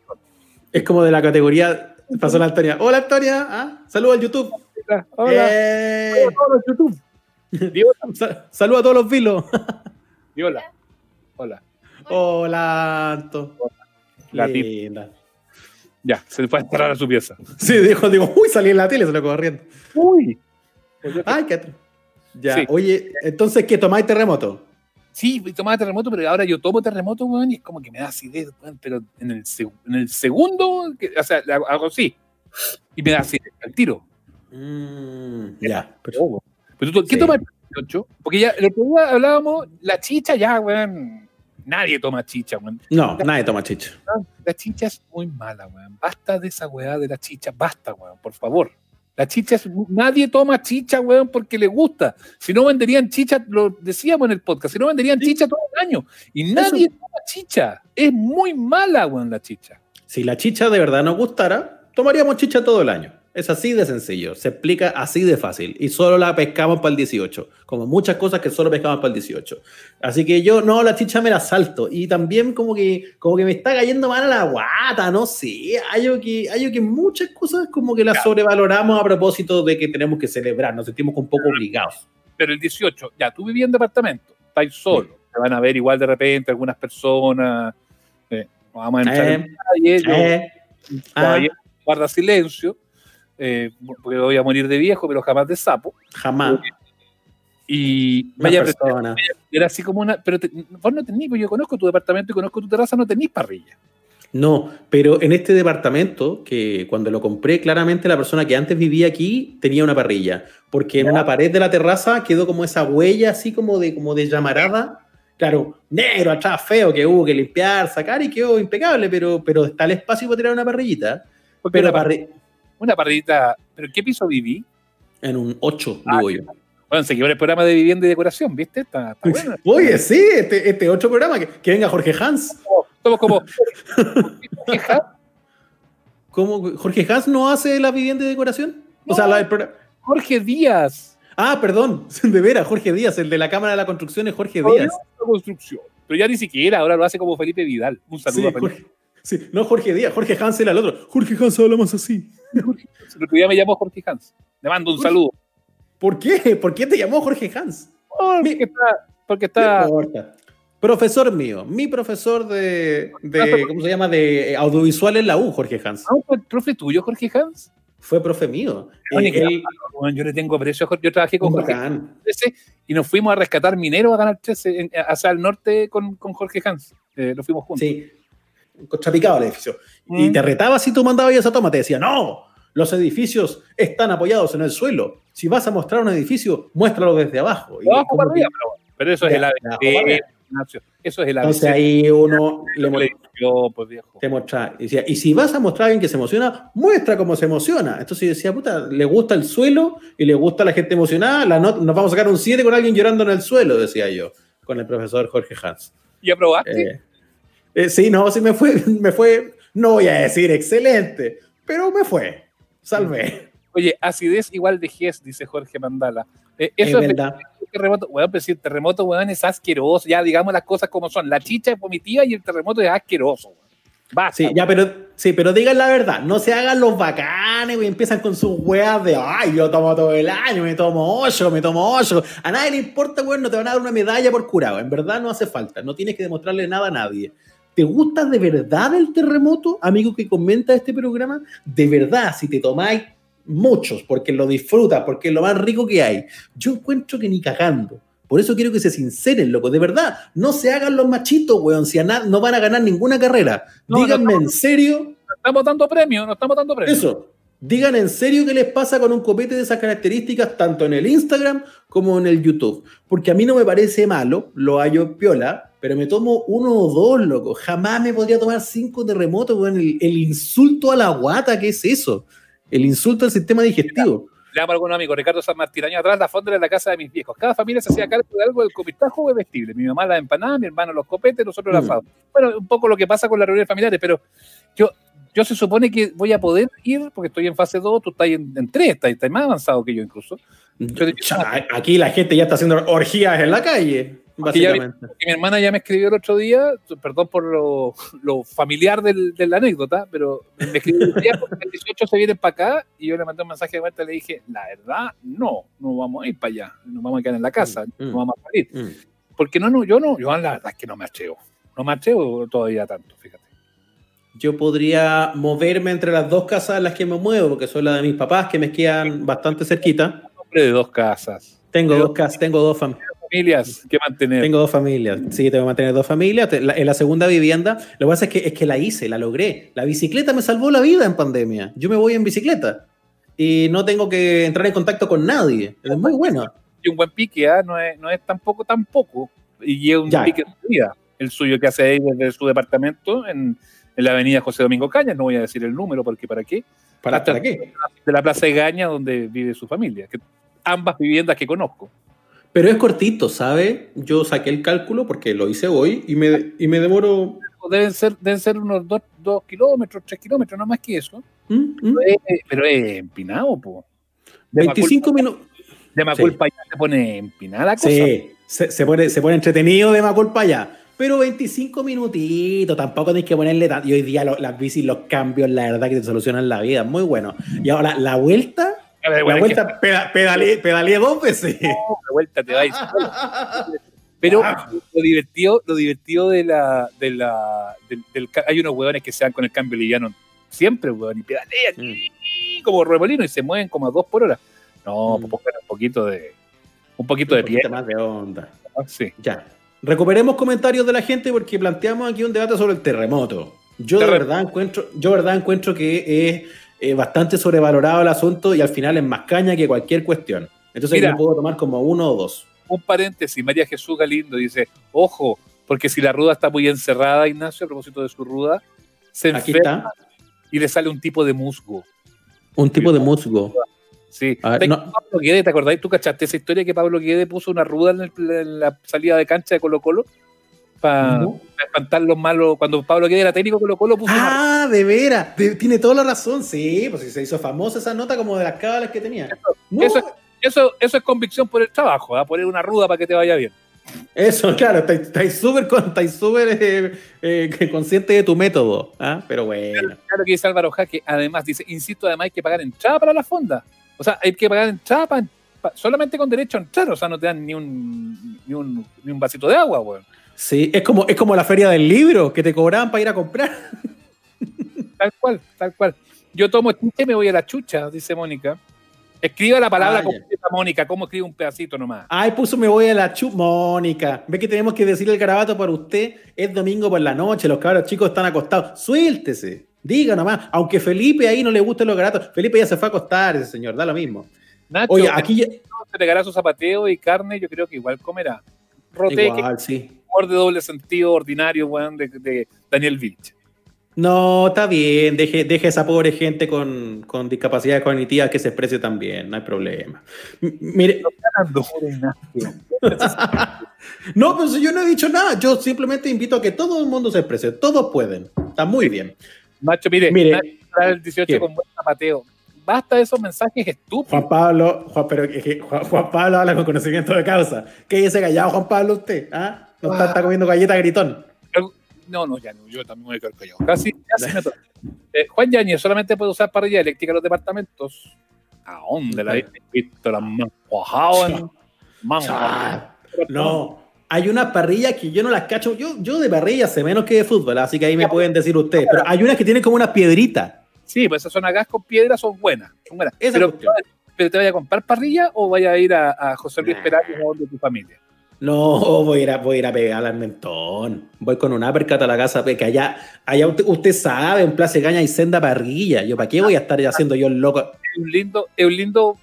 C: Es como de la categoría. Pasó la Antonia. Hola, Antonia. ¿Ah? Saludos al YouTube.
B: Hola,
C: Eh,
B: hola a todos los YouTube. Diola,
C: sa- Saludos a todos los vilos.
B: Diola. Hola.
C: Hola, Anto.
B: La.
C: Linda.
B: Ya, se fue a entrar a su pieza.
C: Sí, dijo, digo, uy, salí en la tele, se lo corriendo.
B: Uy. Pues
C: Ay, qué. Ya,
B: Sí.
C: oye, entonces, ¿qué tomáis terremoto?
B: Sí, tomaba terremoto, pero ahora yo tomo terremoto, weón, y es como que me da acidez, weón, pero en el, seg- en el segundo, que- o sea, le hago- hago así, y me da acidez al tiro.
C: Mm, ya, pero-
B: Pero tú, ¿qué
C: Sí.
B: tomas el 18? Porque ya el otro día hablábamos, la chicha ya, weón, nadie toma chicha, weón.
C: No, nadie toma chicha.
B: La chicha es muy mala, weón. Basta de esa weá de la chicha, basta, weón, por favor. La chicha es. Nadie toma chicha, weón, porque le gusta. Si no venderían chicha, lo decíamos en el podcast, si no venderían
C: Sí.
B: chicha todo el año. Y nadie toma chicha. Es muy mala, weón, la chicha.
C: Si la chicha de verdad nos gustara, tomaríamos chicha todo el año. Es así de sencillo, se explica así de fácil y solo la pescamos para el 18, como muchas cosas que solo pescamos para el 18. Así que yo, no, la chicha me la salto y también como que, como que me está cayendo mal a la guata, no sé, hay que, hay que muchas cosas como que las sobrevaloramos a propósito de que tenemos que celebrar, nos sentimos un poco obligados.
B: Pero el 18, ya, tú vivías en departamento, estás solo, te van a ver igual de repente algunas personas, eh, vamos a entrar en
C: Eh, ah.
B: guarda silencio eh, porque voy a morir de viejo, pero jamás de sapo.
C: Jamás.
B: Y
C: Una
B: vaya,
C: persona.
B: era así como una. Pero te- vos no tenés, pues yo conozco tu departamento y conozco tu terraza, no tenés parrilla.
C: No, pero en este departamento, que cuando lo compré, claramente la persona que antes vivía aquí tenía una parrilla, porque en
B: Ya.
C: una pared de la terraza quedó como esa huella así como de, como de llamarada. Claro, negro, atrás, feo, que hubo que limpiar, sacar y quedó impecable, pero, pero está el espacio para tirar una parrillita.
B: Porque
C: Pero
B: una, par-
C: parri-
B: una parrillita. ¿Pero en qué piso viví?
C: en un 8,
B: Ah,
C: digo yo.
B: Bueno, se quedó el programa de vivienda y decoración, ¿viste? Está, está bueno.
C: Oye, sí, este, este otro programa, que, que venga Jorge Hans.
B: Somos como. Hija,
C: ¿Cómo? ¿Jorge Hans no hace la vivienda de decoración? O sea, la, el.
B: Jorge Díaz.
C: Ah, perdón, de veras, Jorge Díaz, el de la Cámara de la Construcción es Jorge Díaz.
B: no construcción. Pero ya ni siquiera, ahora lo hace como Felipe Vidal. Un saludo
C: Sí,
B: a Felipe.
C: Jorge, sí, no Jorge Díaz, Jorge Hans era el otro. Jorge Hans habla más así.
B: El otro día me llamó Jorge Hans. Le mando un
C: Jorge.
B: saludo.
C: ¿Por qué? ¿Por qué te llamó Jorge Hans?
B: Porque está. Porque.
C: Profesor mío, mi profesor de, de- ¿cómo se llama? De eh, audiovisual en la U, Jorge Hans.
B: ¿No fue el profe tuyo, Jorge Hans?
C: Fue profe mío. Eh, él-
B: yo le tengo aprecio a Jorge. Yo trabajé con Jorge. 13 y nos fuimos a rescatar mineros a Canal 13 en- hacia el norte con, con Jorge Hans. Eh, lo fuimos juntos.
C: Sí, contrapicado el edificio. Y
B: Mm.
C: te retaba si tú mandabas esa toma, te decía, no, los edificios están apoyados en el suelo. Si vas a mostrar un edificio, muéstralo desde abajo. Y
B: abajo para arriba, pero, pero eso es el ABC. Eso es el ABC.
C: Entonces ahí uno le
B: pues viejo.
C: te muestra. Y, decía, y si vas a mostrar a alguien que se emociona, muestra cómo se emociona. Entonces yo decía, puta, le gusta el suelo y le gusta la gente emocionada, la not- nos vamos a sacar un 7 con alguien llorando en el suelo, decía yo, con el profesor Jorge Hans.
B: ¿Y aprobaste?
C: Eh, eh, sí, no, sí me fue, me fue, no voy a decir excelente, pero me fue, salvé.
B: Oye, acidez igual de GES, dice Jorge Mandala. Eh,
C: Es
B: eso es,
C: verdad.
B: terremoto. Weón, pero si el terremoto, weón, es asqueroso. Ya digamos las cosas como son. La chicha es vomitiva y el terremoto es asqueroso. weón. Basta.
C: Sí, ya, pero, sí, pero digan la verdad, no se hagan los bacanes, güey, empiezan con sus weas de, ay, yo tomo todo el año, me tomo ocho, me tomo ocho. A nadie le importa, güey, no te van a dar una medalla por curado. En verdad no hace falta, no tienes que demostrarle nada a nadie. ¿Te gusta de verdad el terremoto, amigo que comenta este programa? De verdad, si te tomáis muchos, porque lo disfrutas, porque es lo más rico que hay. Yo encuentro que ni cagando. Por eso quiero que se sinceren, loco. De verdad, no se hagan los machitos, weón. Si a no van a ganar ninguna carrera.
B: No, no
C: Díganme
B: estamos-
C: en serio
B: No estamos dando premios, no estamos dando premios.
C: eso. Digan en serio qué les pasa con un copete de esas características, tanto en el Instagram como en el YouTube. Porque a mí no me parece malo, lo hallo piola, pero me tomo uno o dos, loco. Jamás me podría tomar cinco terremotos, weón. El, el insulto a la guata, ¿qué es eso? El insulto al sistema digestivo.
B: Le llamo a algún amigo, Ricardo San Martín, año atrás, la fonda de la casa de mis viejos. Cada familia se hacía cargo de algo del copitajo o vestible. Mi mamá la empanada, mi hermano los copetes, nosotros
C: Mm.
B: asado. Bueno, un poco lo que pasa con las reuniones familiares, pero yo, yo se supone que voy a poder ir, porque estoy en fase 2, tú estás en, en 3, estás, estás más avanzado que yo incluso. Yo
C: Cha, Aquí la gente ya está haciendo orgías en la calle,
B: ya
C: básicamente.
B: Y mi hermana ya me escribió el otro día, perdón por lo, lo familiar del- de la anécdota, pero me escribió el día porque el 18 se vienen para acá y yo le mandé un mensaje de vuelta y le dije, la verdad, no, no vamos a ir para allá, nos vamos a quedar en la casa,
C: Mm, mm.
B: no vamos a salir.
C: Mm.
B: Porque no, no, yo no, yo la verdad es que no me acheo, no me acheo todavía tanto, fíjate.
C: Yo podría moverme entre las dos casas en las que me muevo, porque son las de mis papás, que me quedan bastante cerquita.
B: Hombre de dos casas,
C: Tengo dos casas, tengo dos familias.
B: familias que mantener.
C: Tengo dos familias. Sí, tengo que mantener dos familias. La- En la segunda vivienda, lo que pasa es que, es que la hice, la logré. La bicicleta me salvó la vida en pandemia. Yo me voy en bicicleta y no tengo que entrar en contacto con nadie. Es muy bueno.
B: Y un buen pique, ¿ah? no, es, no es tampoco tampoco, y es un
C: Ya.
B: pique de vida, el suyo que hace ahí desde su departamento en, en la avenida José Domingo Cañas, no voy a decir el número porque para qué,
C: ¿Para,
B: Hasta-
C: ¿para qué?
B: de la Plaza de Gaña donde vive su familia, que ambas viviendas que conozco.
C: Pero es cortito, ¿sabe? Yo saqué el cálculo porque lo hice hoy y me, y me demoro.
B: Deben ser, deben ser unos 2 kilómetros, 3 kilómetros, no más que eso.
C: ¿Mm? ¿Mm?
B: Pero es, pero es empinado, po. De
C: 25 minutos.
B: De Maculpa ya se pone empinada la cosa.
C: Sí, se, se pone, se pone entretenido de Maculpa ya. Pero 25 minutitos, tampoco tenéis que ponerle tanto. Y hoy día lo- las bicis, los cambios, la verdad que te solucionan la vida. Muy bueno. Y ahora, la vuelta,
B: A ver,
C: la
B: es que
C: vuelta peda- pedaleé, pedaleé dos veces.
B: de vuelta te vais. Pero lo divertido, lo divertido de la, de la, del, hay unos hueones que se dan con el cambio liviano siempre, hueón, y pedalean y como remolino y se mueven como a dos por hora. No,
C: Mm.
B: pues pongan un poquito de, un poquito de
C: Un poquito
B: pie.
C: más de onda.
B: Sí.
C: Ya. Recuperemos comentarios de la gente porque planteamos aquí un debate sobre el terremoto. Yo de verdad encuentro, yo de verdad encuentro que es eh, bastante sobrevalorado el asunto y al final es más caña que cualquier cuestión. Entonces
B: Mira.
C: yo puedo tomar como uno o dos.
B: Un paréntesis, María Jesús Galindo dice, ojo, porque si la ruda está muy encerrada, Ignacio, a propósito de su ruda, se enferma y le sale un tipo de musgo.
C: Un tipo de musgo.
B: Sí.
C: Ver,
B: ¿Te-
C: no.
B: Pablo Guede, ¿te acordáis? ¿Tú cachaste esa historia que Pablo Guede puso una ruda en, el- en la salida de cancha de Colo Colo? Para
C: No.
B: espantar los malos. Cuando Pablo Guede era técnico Colo Colo puso una
C: Ah, de veras. De- tiene toda la razón. Sí, pues se hizo famosa esa nota como de las cábalas que tenía. No,
B: Eso, eso, eso es convicción por el trabajo, ¿ah? poner una ruda para que te vaya bien.
C: Eso, claro, súper estáis súper eh, eh, consciente de tu método. ¿ah? Pero bueno.
B: Claro que dice Álvaro Jaque, además, dice, insisto, además hay que pagar entrada para la fonda. O sea, hay que pagar entrada pa- pa- solamente con derecho a entrar, o sea, no te dan ni un, ni un, ni un vasito de agua, weón.
C: Sí, es como, es como la feria del libro que te cobraban para ir a comprar.
B: Tal cual, tal cual. Yo tomo chicha y me voy a la chucha, dice Mónica. Escriba la palabra
C: Ah,
B: completa, Mónica, ¿cómo escribe un pedacito nomás?
C: Ay, puso me voy a la chu. Mónica, ve que tenemos que decir el garabato para usted. Es domingo por la noche, los cabros chicos están acostados. Suéltese, diga nomás. Aunque Felipe ahí no le gusten los garabatos, Felipe ya se fue a acostar, ese señor, da lo mismo.
B: Nacho,
C: Oye, aquí ya-
B: se pegará su zapateo y carne, yo creo que igual comerá. Roteque,
C: igual, sí.
B: humor de doble sentido ordinario, weón, de, de Daniel Vilch.
C: No, está bien, deje, deje a esa pobre gente con, con discapacidad cognitiva que se exprese también, no hay problema. M- mire, no, pues yo no he dicho nada, yo simplemente invito a que todo el mundo se exprese, todos pueden, está muy bien.
B: Nacho, mire,
C: Mire,
B: el 18
C: ¿qué?
B: con buen zapateo. Basta de esos mensajes estúpidos.
C: Juan Pablo, Juan, pero Juan, Juan Pablo habla con conocimiento de causa. ¿Qué dice callado Juan Pablo usted? ¿Ah? No está, está comiendo galleta gritón.
B: No, no, ya no, yo también voy a quedar callado. Casi, casi me toca. Eh, Juan Yañez solamente puede usar parrilla eléctrica en los departamentos. ¿A dónde la he visto? Más
C: Ah, No, hay unas parrillas que yo no las cacho. Yo, yo de parrillas sé menos que de fútbol, así que ahí me pueden decir ustedes. Pero hay unas que tienen como unas piedritas.
B: Sí, pues esas son gas con piedra, son buenas. Son buenas.
C: Esa
B: Pero, pero te vaya a comprar parrilla o vaya a ir a, a José Luis
C: Nah.
B: Perales o de tu familia.
C: No, voy a ir a, voy a, ir a al mentón. Voy con un uppercut a la casa, que allá, allá usted, usted sabe, en Plaza Caña hay senda parrilla. Yo, ¿para qué voy a estar haciendo yo el loco?
B: Es un lindo, es un lindo,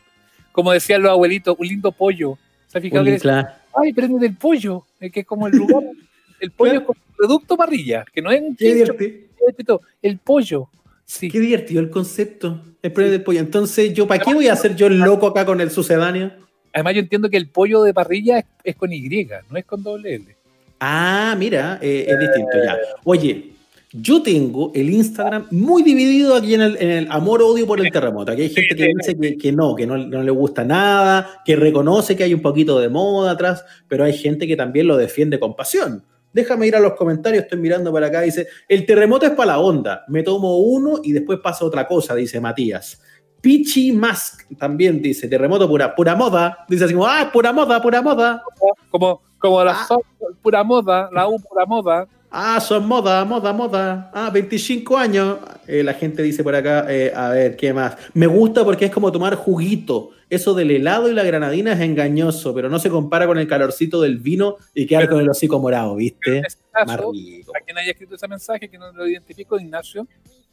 B: como decían los abuelitos, un lindo pollo. ¿Se ha fijado
C: Un
B: que es-
C: cla-
B: Ay, prende del pollo, que es como el lugar. El pollo es como producto parrilla, que no es un
C: Qué divertido.
B: el pollo. Sí.
C: Qué divertido el concepto. El premio del pollo. Entonces, yo, ¿para qué voy a hacer yo el loco acá con el sucedáneo?
B: Además, yo entiendo que el pollo de parrilla es, es con Y, no es con doble L.
C: Ah, mira, eh, es distinto ya. Oye, yo tengo el Instagram muy dividido aquí en el, amor-odio por el terremoto. Aquí hay gente que dice que, que no, que no, no le gusta nada, que reconoce que hay un poquito de moda atrás, pero hay gente que también lo defiende con pasión. Déjame ir a los comentarios, estoy mirando para acá, dice, el terremoto es para la onda, me tomo uno y después pasa otra cosa, dice Matías. Pichi Mask también dice, terremoto pura, pura moda, dice así como, ah, pura moda, pura moda.
B: Como, como la
C: Ah.
B: so- pura moda, la U pura moda.
C: Ah, son moda, moda, moda. Ah, 25 años. Eh, la gente dice por acá, eh, a ver, ¿qué más? Me gusta porque es como tomar juguito. Eso del helado y la granadina es engañoso, pero no se compara con el calorcito del vino y quedar con el hocico morado, ¿viste?
B: En este
C: Más
B: caso,
C: rico.
B: a quien haya escrito ese mensaje, que no lo identifico, Ignacio,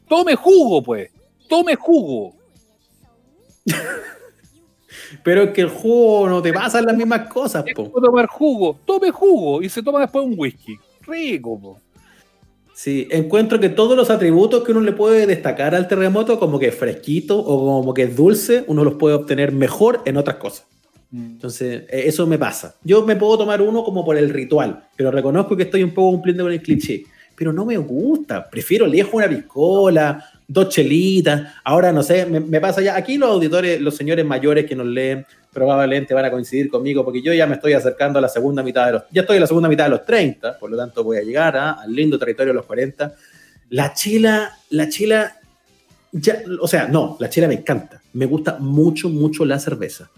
B: tome jugo, pues. Tome jugo.
C: Pero es que el jugo no te pasan las mismas cosas, po.
B: tomar jugo. Tome jugo y se toma después un whisky. Rico, po.
C: Sí, encuentro que todos los atributos que uno le puede destacar al terremoto, como que es fresquito o como que es dulce, uno los puede obtener mejor en otras cosas. Entonces, eh, eso me pasa. Yo me puedo tomar uno como por el ritual, pero reconozco que estoy un poco cumpliendo con el cliché. Pero no me gusta. Prefiero lejos una piscola, dos chelitas. Ahora no sé, me, me pasa ya. Aquí los auditores, los señores mayores que nos leen, probablemente van a coincidir conmigo porque yo ya me estoy acercando a la segunda mitad de los, ya estoy en la segunda mitad de los 30, por lo tanto voy a llegar a- al lindo territorio de los 40. La chela, la chela, ya, o sea, no, la chela me encanta, me gusta mucho, mucho la cerveza,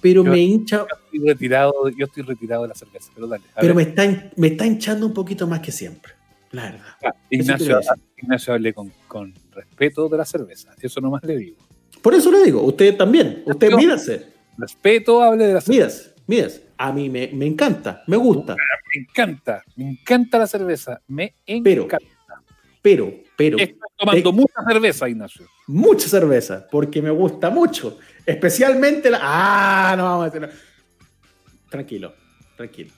C: pero
B: Yo-
C: me hincha,
B: Yo estoy retirado, yo estoy retirado de la cerveza, pero dale.
C: pero
B: ver.
C: me está, me está hinchando un poquito más que siempre, la verdad.
B: Ah, Ignacio. Ignacio hablé con, con respeto de la cerveza, eso nomás le digo.
C: Por eso le digo, usted también, usted mídase,
B: Respeto, hable de la cerveza.
C: mídase, mídase. A mí me, me encanta, me gusta,
B: Me encanta, me encanta la cerveza, me
C: Pero,
B: encanta.
C: pero, pero,
B: Estoy tomando mucha cerveza, Ignacio.
C: mucha cerveza, porque me gusta mucho. Especialmente la. ¡Ah! No vamos a decir. Tranquilo, tranquilo.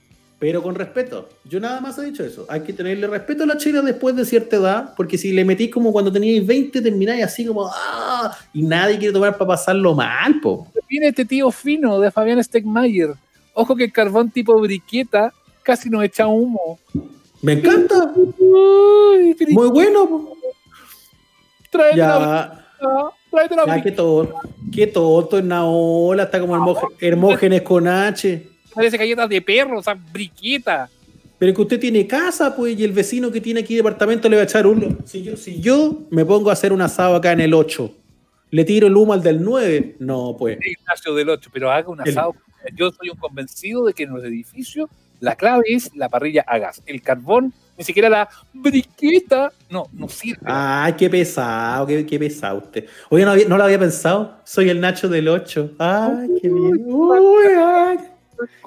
C: Pero con respeto. Yo nada más he dicho eso. Hay que tenerle respeto a la chela después de cierta edad, porque si le metís como cuando teníais 20, termináis así como. ¡Ah! Y nadie quiere tomar para pasarlo mal, po.
B: Viene este tío fino de Fabián Stegmayer. Ojo que el carbón tipo briqueta casi nos echa humo.
C: Me encanta.
B: Briqueta,
C: Muy bueno. po.
B: la
C: Ya.
B: briqueta, tráete la
C: Ya, que todo. Que tonto en la ola. Está como Hermóge- Hermógenes con H.
B: Parece galletas de perro, o sea, briqueta.
C: Pero que usted tiene casa, pues, y el vecino que tiene aquí departamento le va a echar uno. Si yo, si yo me pongo a hacer un asado acá en el 8, le tiro el humo al del 9, no, pues.
B: Ignacio del 8, pero haga un
C: El-
B: asado. Yo soy un convencido de que en los edificios la clave es la parrilla a gas. El carbón, ni siquiera la briqueta, no, no sirve.
C: Ay, qué pesado, qué, qué pesado usted. Oye, no, había- no lo había pensado. Soy el Nacho del 8. Ay, qué bien. Uy, ay,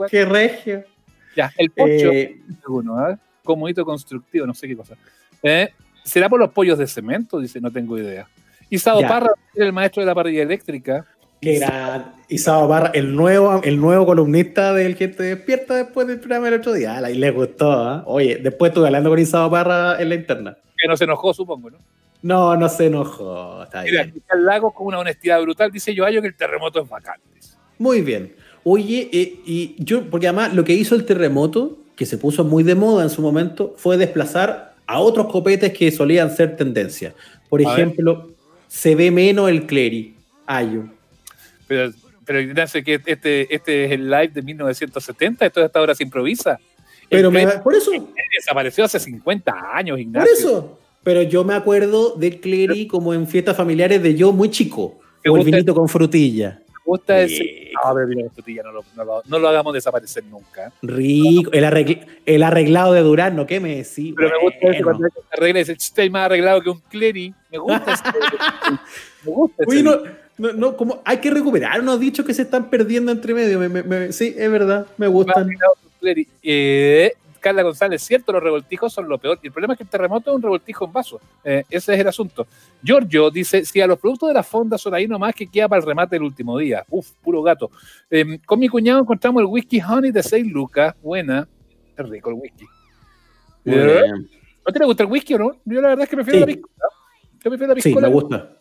C: qué regio.
B: Ya, el pocho,
C: Eh,
B: uno, ¿ah? como hito constructivo, no sé qué cosa. Eh, ¿Será por los pollos de cemento? Dice, no tengo idea. Isado
C: Ya.
B: Parra, el maestro de la parrilla eléctrica.
C: qué gran. Isao Barra, el nuevo, el nuevo columnista del Gente Despierta después del programa del otro día. Ay, le gustó, ¿ah? Oye, después estuve hablando con Isao Barra en la interna.
B: Que no se enojó, supongo, ¿no?
C: No, no se enojó. Está
B: Mira,
C: bien.
B: al lago con una honestidad brutal. Dice Yoayo que el terremoto es dice.
C: Muy bien. Oye, eh, y yo, porque además lo que hizo el terremoto, que se puso muy de moda en su momento, fue desplazar a otros copetes que solían ser tendencia. Por
B: A ver.
C: ejemplo, se ve menos el Clery. Ayo.
B: Pero, pero Ignacio, que este, este es el live de 1970, esto hasta ahora se improvisa.
C: Pero me-
B: Clery
C: por eso,
B: desapareció hace 50 años,
C: por
B: Ignacio.
C: eso. Pero yo me acuerdo del Clery como en fiestas familiares de yo muy chico.
B: ¿Te
C: O el vinito con frutilla.
B: Me gusta ese. No, pero esto ya no lo, no lo- no lo hagamos desaparecer nunca.
C: Rico. El, arregl- el arreglado de Durano, ¿qué me decís?
B: Pero me gusta ese cuando se arregla y dice, "Ch, estoy más arreglado que un clery. Me gusta ese. me gusta ese.
C: Oye, no, no, no, como hay que recuperar unos dichos que se están perdiendo entre medio. Me- me- me- sí, es verdad, me gustan.
B: arreglado que un clery. Eh, Carla González, cierto, los revoltijos son lo peor. Y el problema es que el terremoto es un revoltijo en vaso. Eh, ese es el asunto. Giorgio dice: si a los productos de la fonda son ahí nomás que queda para el remate del último día. Uf, puro gato. Eh, con mi cuñado encontramos el whisky Honey de 6 lucas. Buena. Es rico el whisky. Eh. ¿No te le gusta el whisky o no? Yo la verdad es que prefiero
C: Sí.
B: la piscola. Yo prefiero la
C: Sí,
B: piscola.
C: me gusta.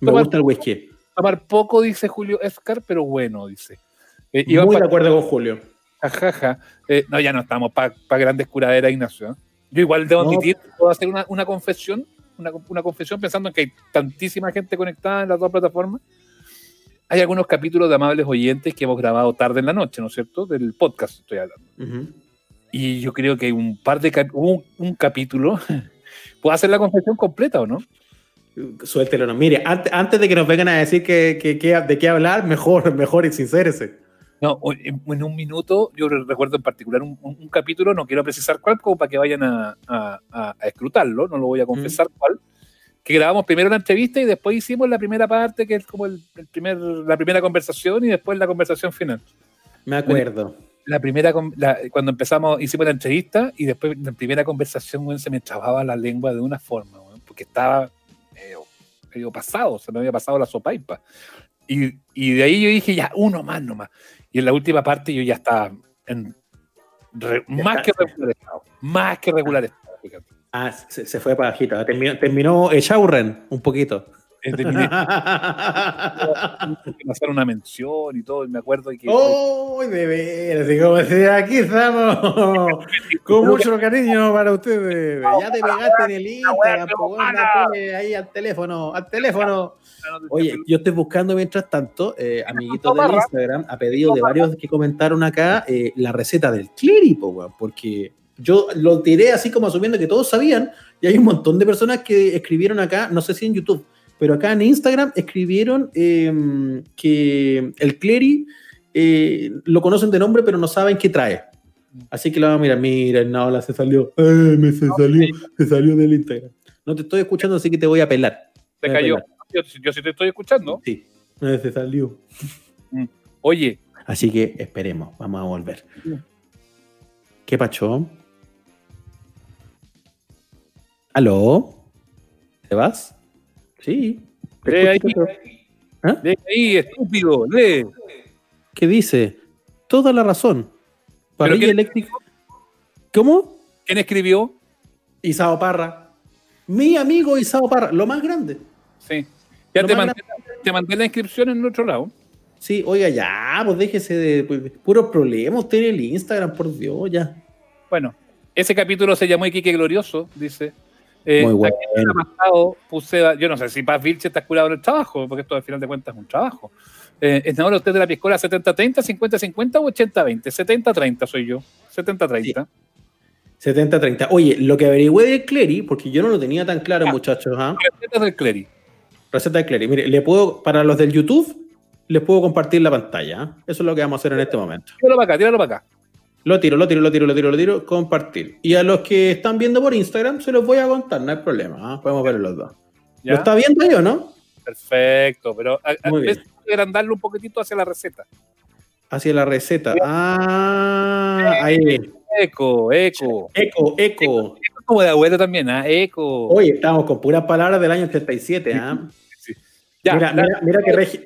C: Me
B: Tomar-
C: gusta el whisky.
B: Tomar poco, dice Julio Escar, pero bueno, dice. Eh,
C: Muy de acuerdo con Julio.
B: Jajaja. Eh, no, ya no estamos para grandes curaderas, Ignacio. ¿eh? Yo igual debo
C: No.
B: admitir, puedo hacer una, una confesión, una, una confesión pensando en que hay tantísima gente conectada en las dos plataformas. Hay algunos capítulos de amables oyentes que hemos grabado tarde en la noche, ¿no es cierto? Del podcast estoy hablando. Y yo creo que hay un par de un, un capítulo. ¿Puedo hacer la confesión completa o no?
C: Suéltelo, no. Mire, antes, antes de que nos vengan a decir que, que- que- de qué hablar, mejor, mejor y sincérese.
B: No, en en un minuto, yo re- recuerdo en particular un, un- un capítulo, no quiero precisar cuál, como para que vayan a, a- a- a escrutarlo, no lo voy a confesar cuál, que grabamos primero la entrevista y después hicimos la primera parte, que es como el, el primer, la primera conversación y después la conversación final.
C: Me acuerdo.
B: La primera, con- la- cuando empezamos, hicimos la entrevista y después la primera conversación, weón, se me trababa la lengua de una forma, weón, porque estaba medio, medio pasado, se me había pasado la sopaipa. Y, y de ahí yo dije, ya, uno más nomás. Y en la última parte yo ya estaba en re-
C: Ya
B: más
C: está.
B: que regular estado. Más que regular estado, fíjate.
C: Ah, se, se fue para bajito. Terminó, terminó Echaurren un poquito.
B: Es de que pasar una mención y todo, y me acuerdo que...
C: ¡Oh, de veras! Como decía, aquí estamos, con mucho cariño para ustedes. Ya te pegaste en el Instagram, dale ahí al teléfono, al teléfono. Oye, yo estoy buscando mientras tanto, eh, amiguitos del Instagram, a pedido de varios que comentaron acá, eh, la receta del cléripo, porque yo lo tiré así como asumiendo que todos sabían, y hay un montón de personas que escribieron acá, no sé si en YouTube, pero acá en Instagram escribieron eh, que el cleri eh, lo conocen de nombre, pero no saben qué trae. Así que la vamos a mirar, mira, Naola se salió, eh, me se salió, se salió del Instagram. No te estoy escuchando, así que te voy a pelar.
B: Te cayó. Yo, yo sí te estoy escuchando.
C: Sí, se salió.
B: Oye,
C: Así que esperemos, vamos a volver.
B: Mm.
C: ¿Qué pacho? ¿Aló? ¿Te vas? Sí.
B: Lee ahí,
C: ¿Ah?
B: lee ahí, estúpido, lee.
C: ¿Qué dice? Toda la razón. Parrilla eléctrica. ¿Cómo?
B: ¿Quién escribió?
C: Isao Parra. Mi amigo Isao Parra, lo más grande.
B: Sí. Ya
C: Lo
B: te mandé, te mandé la inscripción en el otro lado.
C: Sí, oiga, ya, pues déjese de pues, puros problemas. Usted en el Instagram, por Dios, ya.
B: Bueno, ese capítulo se llamó Iquique Glorioso, dice. Eh,
C: Muy bueno.
B: pasado puse, yo no sé si Paz Vilche está curado en el trabajo, porque esto al final de cuentas es un trabajo. Eh, ¿Es ahora usted de la piscola 70-30, 50-50 o 80-20? 70-30 soy yo. 70-30.
C: 70-30. Oye, lo que averigüé de Clery, porque yo no lo tenía tan claro, muchachos, ¿ah?
B: Recetas del Clery.
C: Receta de Clery. Mire, le puedo, para los del YouTube, les puedo compartir la pantalla. ¿ah? Eso es lo que vamos a hacer en este momento.
B: Tíralo para acá, tíralo para acá.
C: Lo tiro, lo tiro, lo tiro, lo tiro, lo tiro, compartir. Y a los que están viendo por Instagram, se los voy a contar, no hay problema. ¿ah? Podemos ver los dos.
B: ¿ya?
C: ¿Lo está viendo yo, no?
B: Perfecto, pero a, a veces agrandarlo un poquitito hacia la receta.
C: Hacia la receta. Ah, ahí.
B: Eco, eco.
C: Eco, eco.
B: Como de abuelo también, ¿ah? Eco.
C: Oye, estamos con puras palabras del año 87, ¿ah?
B: Ya,
C: mira,
B: la-
C: mira, mira que regia,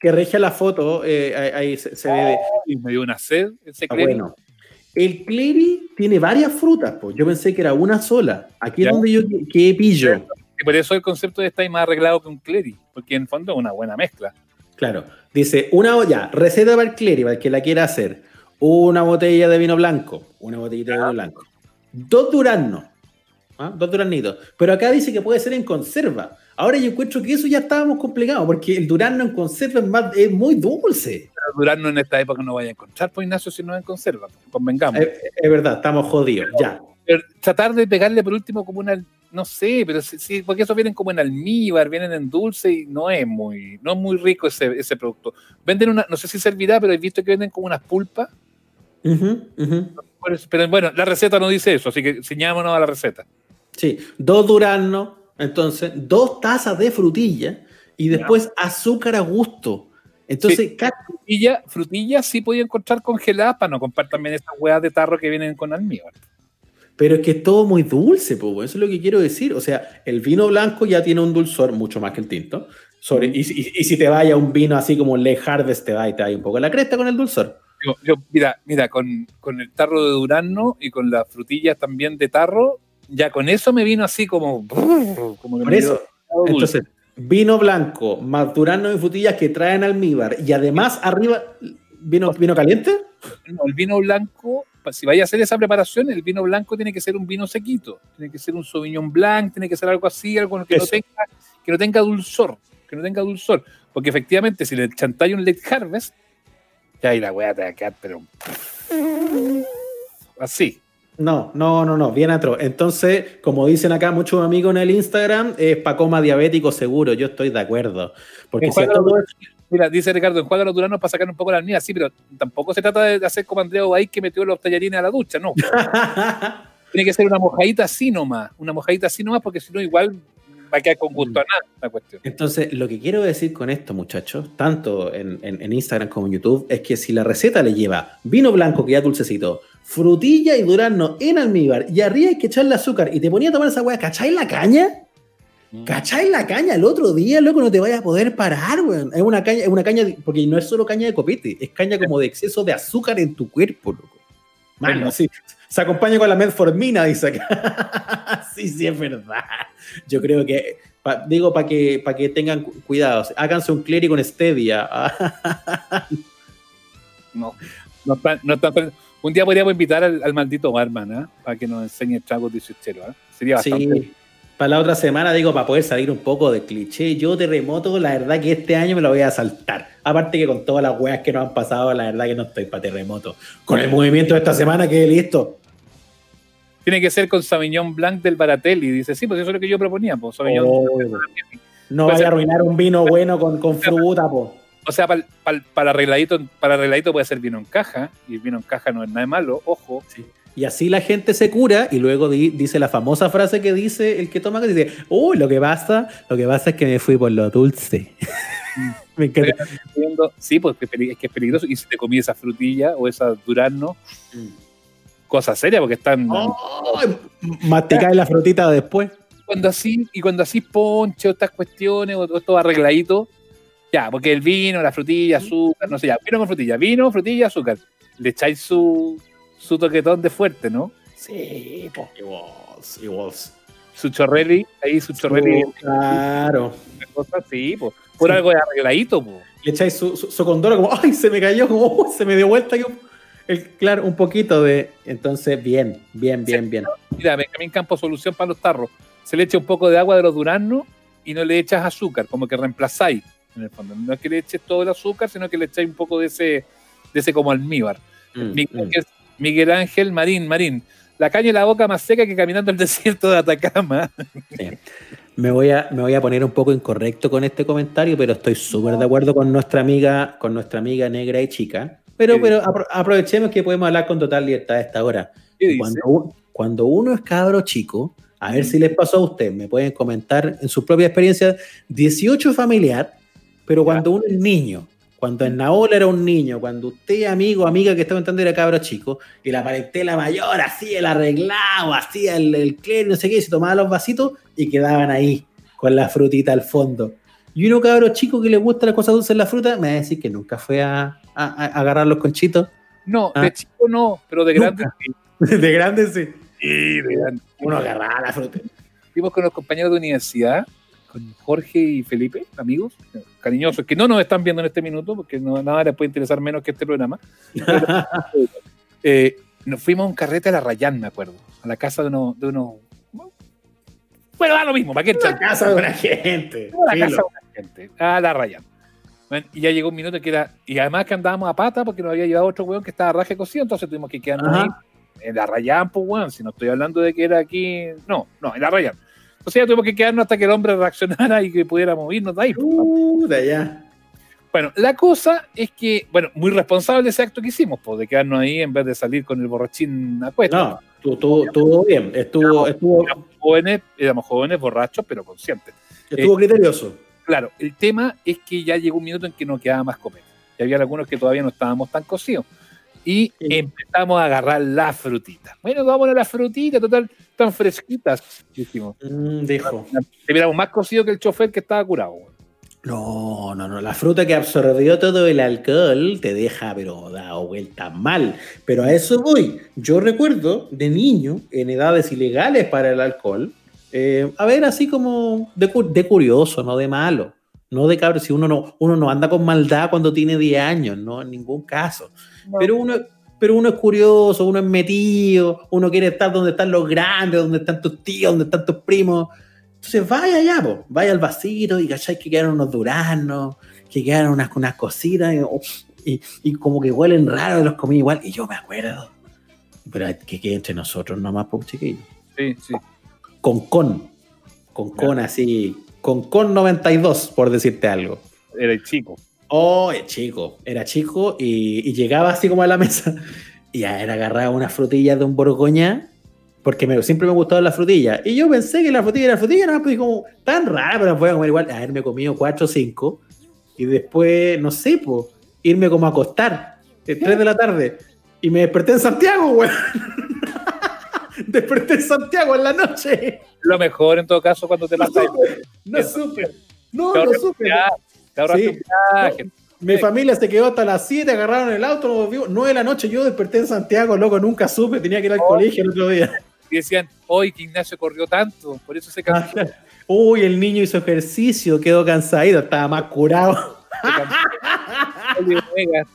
C: que regia la foto, eh, ahí, ahí se, se ve. de-
B: me dio una sed ese
C: Ah, bueno. El Clery tiene varias frutas, pues. Yo pensé que era una sola. Aquí
B: Ya.
C: es donde yo que, que pillo.
B: Y por eso el concepto de estar más arreglado que un Clery, porque en fondo es una buena mezcla.
C: Claro. Dice, una ya, receta para el Clery, para el que la quiera hacer. Una botella de vino blanco. Una botellita de vino blanco. Dos duraznos. ¿ah? Dos duraznitos. Pero acá dice que puede ser en conserva. Ahora yo encuentro que eso ya estábamos complicados, porque el durazno en conserva es, más, es muy dulce.
B: Durazno en esta época no vaya a encontrar, pues Ignacio, si no es en conserva. pues, Convengamos.
C: Es, es verdad, estamos jodidos. Ya.
B: Pero tratar de pegarle por último como una, no sé, pero sí, sí, porque esos vienen como en almíbar, vienen en dulce y no es muy, no es muy rico ese, ese producto. Venden una, no sé si servirá, pero he visto que venden como unas pulpas.
C: Ujú, ujú.
B: Pero- Pero bueno, la receta no dice eso, así que ciñámonos a la receta.
C: Sí, dos duraznos, entonces, dos tazas de frutilla y después azúcar a gusto. Entonces, ca-
B: Frutilla, frutillas sí podía encontrar congeladas para no comprar también esas hueás de tarro que vienen con almíbar.
C: pero es que es todo muy dulce, po, eso es lo que quiero decir. O sea, el vino blanco ya tiene un dulzor mucho más que el tinto. Sobre, y, y- y si te vaya un vino así como Le Harvest, te da y te da un poco la cresta con el dulzor.
B: Yo, yo, mira, mira, con, con el tarro de durazno y con las frutillas también de tarro, ya con eso me vino así como. como que
C: Por
B: me
C: eso, entonces, vino blanco, más durazno y frutillas que traen almíbar y además arriba, vino, vino caliente.
B: No, el vino blanco, si vaya a hacer esa preparación, el vino blanco tiene que ser un vino sequito, tiene que ser un Sauvignon Blanc, tiene que ser algo así, algo que no tenga, que no tenga dulzor, que no tenga dulzor, porque efectivamente si le chantáis un late harvest, ya ahí la weá te va a quedar, pero así.
C: No, no, no, no, bien atroz. Entonces, como dicen acá muchos amigos en el Instagram, es pa' coma diabético seguro. Yo estoy de acuerdo. Porque si
B: los- Mira, dice Ricardo, enjuaga los duranos para sacar un poco la almíbar, sí, pero tampoco se trata de hacer como Andrea ahí que metió los tallarines a la ducha, no. Tiene que ser una mojadita así nomás, una mojadita así nomás, porque si no, igual va a quedar con gusto a nada la cuestión.
C: Entonces, lo que quiero decir con esto, muchachos, tanto en, en- en Instagram como en YouTube, es que si la receta le lleva vino blanco que ya dulcecito, frutilla y durazno en almíbar, y arriba hay que echarle azúcar, y te ponía a tomar esa weá, ¿cacháis la caña? ¿Cacháis la caña? El otro día, loco, no te vayas a poder parar, weón. Es una caña, es una caña, porque no es solo caña de copete, es caña como de exceso de azúcar en tu cuerpo, loco. Mano,
B: Bueno.
C: sí. Se acompaña con la metformina, dice acá. sí, sí, es verdad. Yo creo que Pa- digo, para que, para que tengan cu- cuidado. Háganse un clérigo en Stevia.
B: No, no están- no un día podríamos invitar al, al maldito barman, ¿ah? Para que nos enseñe tragos de ¿ah? Sería bastante.
C: sí. Para la otra semana, digo, para poder salir un poco de cliché, yo terremoto, la verdad que este año me lo voy a saltar. Aparte que con todas las weas que nos han pasado, la verdad que no estoy para terremoto. Con el movimiento de esta semana que listo.
B: Tiene que ser con Sauvignon Blanc del Baratelli. Dice, sí, pues eso es lo que yo proponía, pues Sauvignon
C: Oh,
B: Blanc del
C: no vaya a arruinar un vino bueno con, con fruta, po.
B: O sea, para, para, arregladito, para arregladito puede ser vino en caja, y el vino en caja no es nada de malo, ojo.
C: Y así la gente se cura y luego di- dice la famosa frase que dice el que toma, que dice, uy, lo que pasa, lo que pasa es que me fui por lo dulce. me encanta.
B: Sí, pues que peli- es que es peligroso. Y si te comí esa frutilla o esa durazno, cosa seria, porque están
C: Ay, masticar la frutita después.
B: cuando así, y cuando así ponche o estas cuestiones, o, o todo arregladito, ya, porque el vino, la frutilla, azúcar, no sé, ya, vino con frutilla, vino, frutilla, azúcar. Le echáis su, su toquetón de fuerte, ¿no?
C: Sí, po. Igual, igual.
B: Su chorreli, ahí su chorreli,
C: Claro.
B: cosas así, pues. Por
C: Sí.
B: algo de arregladito, pues.
C: Le echáis su, su, su condoro como, ay, se me cayó, como, "Oh, se me dio vuelta. Yo, el, claro, un poquito de. Entonces, bien, bien, bien, bien.
B: Mira, Benjamín Campo, solución para los tarros. Se le echa un poco de agua de los duraznos y no le echas azúcar, como que reemplazáis, en el fondo. No es que le eches todo el azúcar, sino que le echáis un poco de ese, de ese como almíbar.
C: Mm,
B: Miguel,
C: mm.
B: Ángel, Miguel Ángel Marín, Marín. La caña y la boca más seca que caminando el desierto de Atacama.
C: Me voy, a, me voy a poner un poco incorrecto con este comentario, pero estoy súper de acuerdo con nuestra amiga, con nuestra amiga negra y chica. Pero, pero apro- aprovechemos que podemos hablar con total libertad a esta hora. Cuando, cuando uno es cabro chico, a ver si les pasó a usted, me pueden comentar en su propia experiencia, 18 familiar, pero cuando uno es niño, cuando en Naola era un niño, cuando usted, amigo, amiga que estaba entrando era cabro chico, y la parentela mayor hacía el arreglado, hacía el, el clero, no sé qué, y se tomaba los vasitos y quedaban ahí, con la frutita al fondo. Y uno cabro chico que le gusta las cosas dulces en la fruta, me va a decir que nunca fue a, a- a agarrar los conchitos.
B: No,
C: Ah.
B: de chico no, pero de grande sí.
C: De grande sí.
B: Sí, de grande.
C: Uno agarraba la fruta.
B: Fuimos con los compañeros de universidad, con Jorge y Felipe, amigos, cariñosos, que no nos están viendo en este minuto, porque no, nada les puede interesar menos que este programa. Eh, nos fuimos a un carrete a la Rayán, me acuerdo, a la casa de unos... De unos bueno, da lo mismo, ¿para qué
C: la casa de una gente.
B: a la casa de una gente, a la Rayán. Bueno, y ya llegó un minuto que era... Y además que andábamos a pata porque nos había llevado otro weón que estaba raje cocido, entonces tuvimos que quedarnos
C: Ajá.
B: ahí en la Rayán, pues, weón. Si no estoy hablando de que era aquí... No, no, en la Rayán. Entonces ya tuvimos que quedarnos hasta que el hombre reaccionara y que pudiéramos irnos de ahí. pues.
C: Puta, ya.
B: Bueno, la cosa es que, bueno, muy responsable ese acto que hicimos, pues, de quedarnos ahí en vez de salir con el borrachín a cuesta.
C: No, tú- estuvo bien. Estuvo, estuvo,
B: Éramos jóvenes, éramos jóvenes, borrachos, pero conscientes.
C: estuvo criterioso.
B: Claro, el tema es que ya llegó un minuto en que no quedaba más copete. Y había algunos que todavía no estábamos tan cocidos. Y
C: Sí.
B: empezamos a agarrar las frutitas. Bueno, vamos a las frutitas, total, tan fresquitas, dijimos.
C: Mm, dijo.
B: Te miramos más cocido que el chofer que estaba curado.
C: No, no, no. La fruta que absorbió todo el alcohol te deja, pero dado vuelta mal. Pero a eso voy. Yo recuerdo de niño, en edades ilegales para el alcohol, eh, a ver, así como de curioso, no de malo. No de cabrón, si uno no, uno no anda con maldad cuando tiene 10 años, no, en ningún caso. Pero uno, pero uno es curioso, uno es metido, uno quiere estar donde están los grandes, donde están tus tíos, donde están tus primos. Entonces vaya allá, po, vaya al vasito y cachai que quedaron unos duraznos, que quedaron unas, unas cositas y, oh, y- y como que huelen raro, los comí igual. Y yo me acuerdo. Pero que quede entre nosotros nomás, pues chiquillos.
B: Sí, sí.
C: Con con, con con así, con con 92, por decirte algo.
B: Era el chico.
C: Oh, es chico, era chico y, y llegaba así como a la mesa y ya era agarraba unas frutillas de un borgoña porque me, siempre me gustaban las frutillas y yo pensé que la frutilla era frutilla, no, pues como tan rara, pero las voy a comer igual, haberme comido cuatro o cinco y después, no sé, pues, irme como a acostar, de 3 de la tarde y me desperté en Santiago, güey. desperté en Santiago en la noche.
B: Lo mejor en todo caso cuando te
C: No
B: pasa
C: supe, no supe, no, no
B: un
C: supe.
B: Viaje, te ahorraste
C: Sí.
B: un viaje.
C: Mi familia se quedó hasta las 7, agarraron el auto, nos volvimos. 9 de la noche, yo desperté en Santiago, loco, nunca supe, tenía que ir al
B: Oh.
C: colegio el otro día.
B: Y decían, hoy que Ignacio corrió tanto, por eso se cansó.
C: Uy, el niño hizo ejercicio, quedó cansadito, estaba más curado.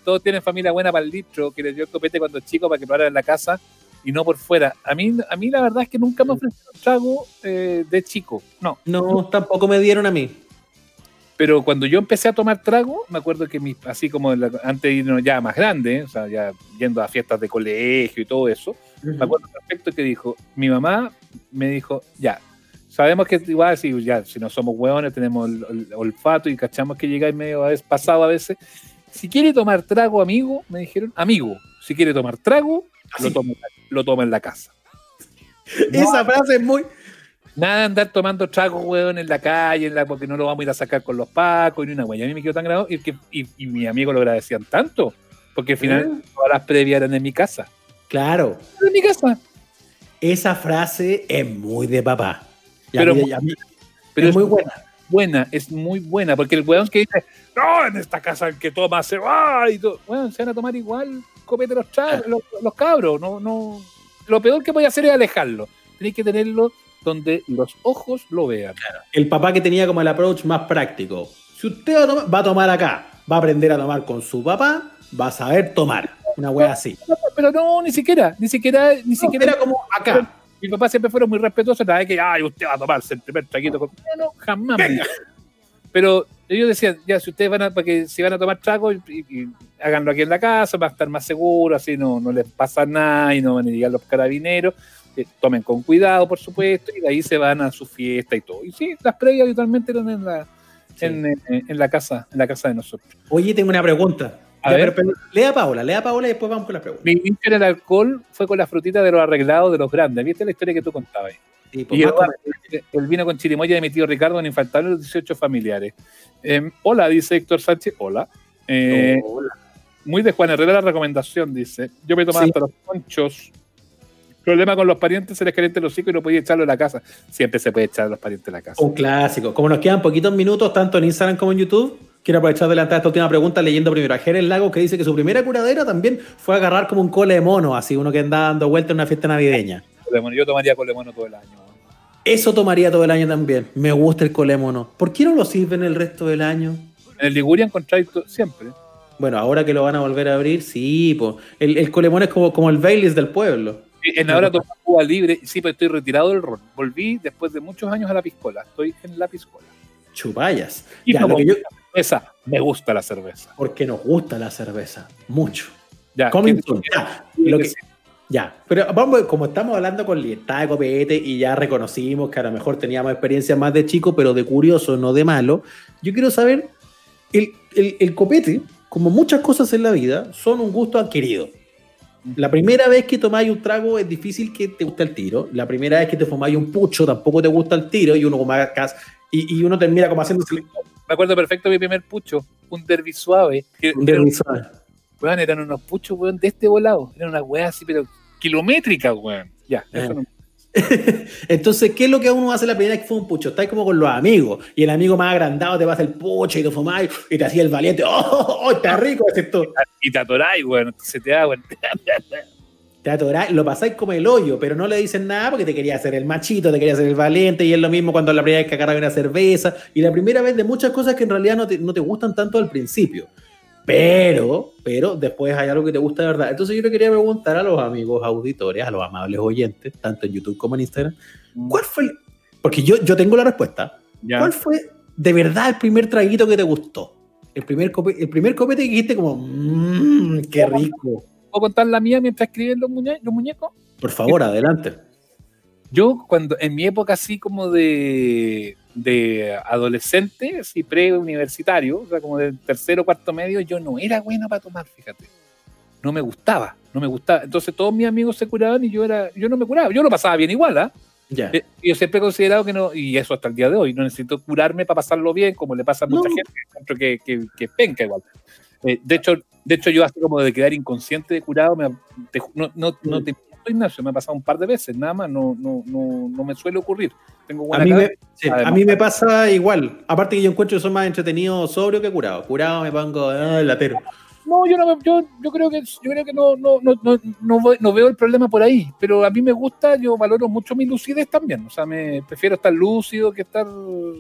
B: todos tienen familia buena para el litro, que les dio el copete cuando chico para que lo en la casa y no por fuera. A mí, a mí la verdad es que nunca me ofrecieron trago eh, de chico. No.
C: No, tampoco me dieron a mí.
B: Pero cuando yo empecé a tomar trago, me acuerdo que así como antes de irnos ya más grande, o sea, ya yendo a fiestas de colegio y todo eso, me acuerdo perfecto que dijo, mi mamá me dijo, ya, sabemos que igual si, ya, si no somos hueones, tenemos el, olfato y cachamos que llegáis medio a veces, pasado a veces. Si quiere tomar trago, amigo, me dijeron, amigo, si quiere tomar trago, lo toma, lo toma en la casa.
C: Esa frase es muy,
B: Nada de andar tomando tragos, weón, en la calle, en la, porque no lo vamos a ir a sacar con los pacos, ni una weón. A mí me quedó tan grado y, que, y, y mi amigo lo agradecían tanto, porque al final ah. todas las previas eran en mi casa.
C: Claro.
B: En mi casa.
C: Esa frase es muy de papá.
B: pero, pero es, muy buena. Buena, es muy buena, porque el weón que dice, no, en esta casa el que toma se va y todo. Bueno, se van a tomar igual, copete los, ah. los, los, cabros. No, no. Lo peor que voy a hacer es alejarlo. Tenéis que tenerlo donde los ojos lo vean.
C: El papá que tenía como el approach más práctico. Si usted va a, tomar, acá, va a aprender a tomar con su papá, va a saber tomar. Una wea así.
B: Pero no, ni siquiera, ni siquiera, ni siquiera.
C: Era como acá.
B: Mi papá siempre fueron muy respetuosos, nada de que, ay, usted va a tomarse el primer traguito con. No, no, jamás. Pero ellos decían, ya, si ustedes van a, porque si van a tomar trago, y, háganlo aquí en la casa, va a estar más seguro, así no, no les pasa nada y no van a llegar los carabineros tomen con cuidado, por supuesto, y de ahí se van a su fiesta y todo. Y sí, las previas habitualmente eran en la, en, la casa, en la casa de nosotros.
C: Oye, tengo una pregunta. A ver, lea Paola, lea Paola y después vamos con la pregunta.
B: Mi inicio en el alcohol fue con la frutita de los arreglados de los grandes. ¿Viste la historia que tú contabas? Sí, pues y el, vino con chirimoya de mi tío Ricardo en infaltable los 18 familiares. Em, hola, dice Héctor Sánchez. Hola. Eh, hola. Muy de Juan Herrera la recomendación, dice. Yo me tomaba hasta los ponchos Problema con los parientes, se les caliente los hijos y no podía echarlo en la casa. Siempre se puede echar a los parientes en la casa.
C: Un clásico. Como nos quedan poquitos minutos, tanto en Instagram como en YouTube, quiero aprovechar de adelantar esta última pregunta leyendo primero a Jerez Lago, que dice que su primera curadera también fue agarrar como un cole de mono, así uno que anda dando vuelta en una fiesta navideña.
B: Yo tomaría cole de mono todo el año.
C: Eso tomaría todo el año también. Me gusta el cole de mono. ¿Por qué no lo sirven el resto del año?
B: En el Liguria encontráis siempre.
C: Bueno, ahora que lo van a volver a abrir, sí, pues. El, el colemón es como, como el Baileys del pueblo.
B: En ahora tomo Cuba libre, sí, pero estoy retirado del ron. Volví después de muchos años a la piscola. Estoy en la piscola.
C: Chupayas.
B: Y ya, lo que yo... cerveza, me gusta la cerveza.
C: Porque nos gusta la cerveza. Mucho. Ya, ya, lo que, ya. Pero vamos, como estamos hablando con libertad de copete y ya reconocimos que a lo mejor teníamos experiencia más de chico, pero de curioso, no de malo, yo quiero saber, el, el, el copete, como muchas cosas en la vida, son un gusto adquirido. La primera vez que tomáis un trago es difícil que te guste el tiro. La primera vez que te fumáis un pucho tampoco te gusta el tiro y uno como y, y uno termina como haciendo
B: Me acuerdo perfecto de mi primer pucho, un derby suave.
C: un derby suave.
B: Weón, eran unos puchos, weón, de este volado. Eran unas weas así, pero kilométricas, weón. Ya, eso eh. no
C: Entonces, ¿qué es lo que uno hace la primera vez que fue un pucho? Estás como con los amigos y el amigo más agrandado te va a hacer el pucho y te fumáis y te hacía el valiente. ¡Oh, oh, oh está rico ese esto!
B: Y te atoráis, bueno, se te da, bueno.
C: Te atoráis, lo pasáis como el hoyo, pero no le dicen nada porque te quería hacer el machito, te quería hacer el valiente y es lo mismo cuando la primera vez que agarras una cerveza y la primera vez de muchas cosas que en realidad no te, no te gustan tanto al principio. Pero, pero después hay algo que te gusta de verdad. Entonces yo le quería preguntar a los amigos auditores, a los amables oyentes, tanto en YouTube como en Instagram, mm. ¿cuál fue el... Porque yo, yo tengo la respuesta. ¿Cuál fue de verdad el primer traguito que te gustó? El primer, el primer copete que dijiste como, mmm, qué rico.
B: ¿Puedo contar la mía mientras escriben los, los muñecos?
C: Por favor, adelante.
B: Yo cuando, en mi época así como de, de adolescente, así pre-universitario, o sea, como de tercero cuarto medio, yo no era bueno para tomar, fíjate. No me gustaba, no me gustaba. Entonces todos mis amigos se curaban y yo era, yo no me curaba, yo lo pasaba bien igual, ¿ah? ¿eh? Yo siempre he considerado que no, y eso hasta el día de hoy, no necesito curarme para pasarlo bien, como le pasa a mucha gente, que, que, que, penca igual. Eh, de hecho, de hecho, yo así como de quedar inconsciente de curado, me, no, no, no mm. te Ignacio, me ha pasado un par de veces, nada más, no, no, no, no me suele ocurrir. Tengo
C: a, mí me, a mí me pasa igual, aparte que yo encuentro que soy más entretenido sobrio que curado. Curado me pongo ah, latero.
B: No, yo no, yo, yo creo que yo creo que no, no, no, no, no, voy- no veo el problema por ahí, pero a mí me gusta, yo valoro mucho mi lucidez también, o sea, me prefiero estar lúcido que estar,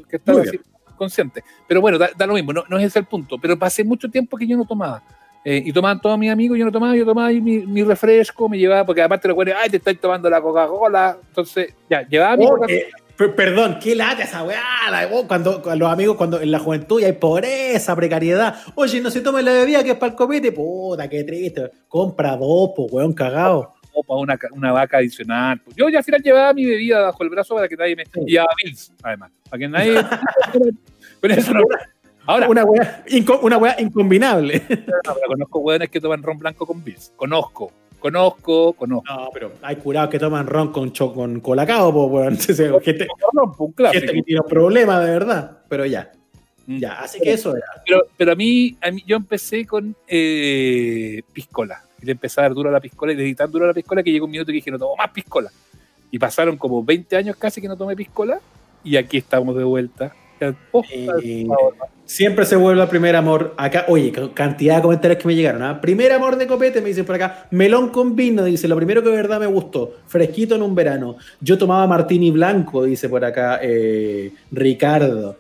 B: que estar así, consciente. Pero bueno, da, da lo mismo, no, no es ese el punto, pero pasé mucho tiempo que yo no tomaba. Eh, y tomaban todos mis amigos, yo no tomaba, yo tomaba ahí mi, mi refresco, me llevaba, porque aparte recuerdo, ay, te estáis tomando la Coca-Cola, entonces, ya, llevaba mi
C: Oh,
B: Coca-Cola.
C: eh, per- perdón, qué lata esa weá. la- cuando, los amigos, cuando en la juventud hay pobreza, precariedad. Oye, no se tome la bebida que es para el copete. Puta, qué triste. Compra dos, po, weón, cagado.
B: o para una, una vaca adicional. Yo ya al final llevaba mi bebida bajo el brazo para que nadie me. Y llevaba Bills, además. Para que nadie. Pero eso no. Ahora,
C: Una weá, inco- una weá incombinable.
B: no, pero conozco hueones que toman ron blanco con Bills. Conozco, conozco, conozco.
C: No, pero hay curados que toman ron con, cho- con colacao, po, weón. Gente, que tiene problemas de verdad. Pero ya,
B: Mm.
C: ya. Así que eso era.
B: Pero, pero a, mí, a mí, yo empecé con eh, piscola. Y le empecé a dar duro a la piscola y le di tan duro a la piscola que llegó un minuto y dije, no tomo más piscola. Y pasaron como 20 años casi que no tomé piscola y aquí estamos de vuelta.
C: Eh, siempre se vuelve al primer amor. Acá, oye, ca- cantidad de comentarios que me llegaron. ¿ah? Primer amor de copete, me dicen por acá. Melón con vino, dice. Lo primero que de verdad me gustó. Fresquito en un verano. Yo tomaba martini blanco, dice por acá eh, Ricardo.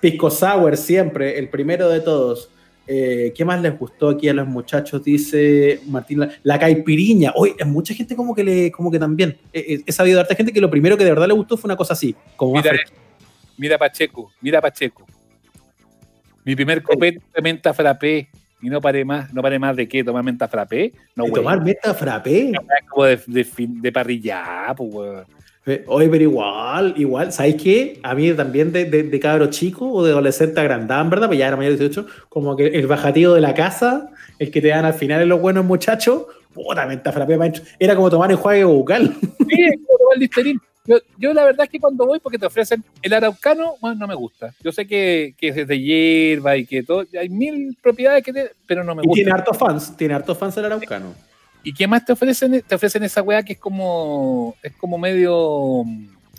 C: Pisco sour siempre, el primero de todos. Eh, ¿Qué más les gustó aquí a los muchachos? Dice Martín, la, la caipiriña. Hoy, mucha gente como que le, como que también. eh, eh, he sabido de harta gente que lo primero que de verdad le gustó fue una cosa así, como más
B: Mira. Mira Pacheco, mira Pacheco. Mi primer copete de menta frappé y no paré más, no paré más de qué, tomar menta frappé. No,
C: ¿De
B: güey.
C: tomar meta frappé.
B: Como de, de, de parrilla, pues, weón.
C: Eh, Oye, pero igual, igual, ¿sabes qué? A mí también de, de, de cabro chico o de adolescente agrandado, verdad, pues ya era mayor de 18, como que el bajativo de la casa, el que te dan al final en los buenos muchachos, puta, menta frappé, maestro. Era como tomar enjuague bucal.
B: Sí, es como tomar Listerine. Yo, yo la verdad es que cuando voy, porque te ofrecen el araucano, bueno, no me gusta. Yo sé que, que es de hierba y que todo, hay mil propiedades que te, pero no me
C: Y
B: gusta.
C: tiene hartos fans, tiene hartos fans el araucano.
B: ¿Y qué más te ofrecen? Te ofrecen esa weá que es como, es como medio...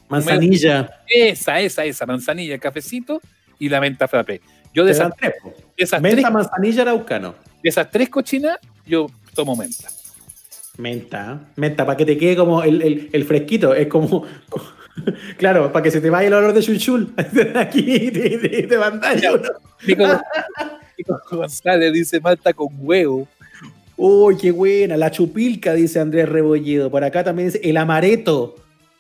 C: Manzanilla.
B: Esa, esa, esa, manzanilla, cafecito y la menta frappé. Yo de esas,
C: tres,
B: esas
C: Menta,
B: tres,
C: manzanilla, araucano.
B: de esas tres cochinas, yo tomo menta.
C: Menta, menta, para que te quede como el, el- el fresquito, es como, claro, para que se te vaya el olor de chulchul. Aquí te, te, te.
B: Nico, González dice malta con huevo.
C: Uy, qué buena. La chupilca, dice Andrés Rebolledo. Por acá también dice el amareto.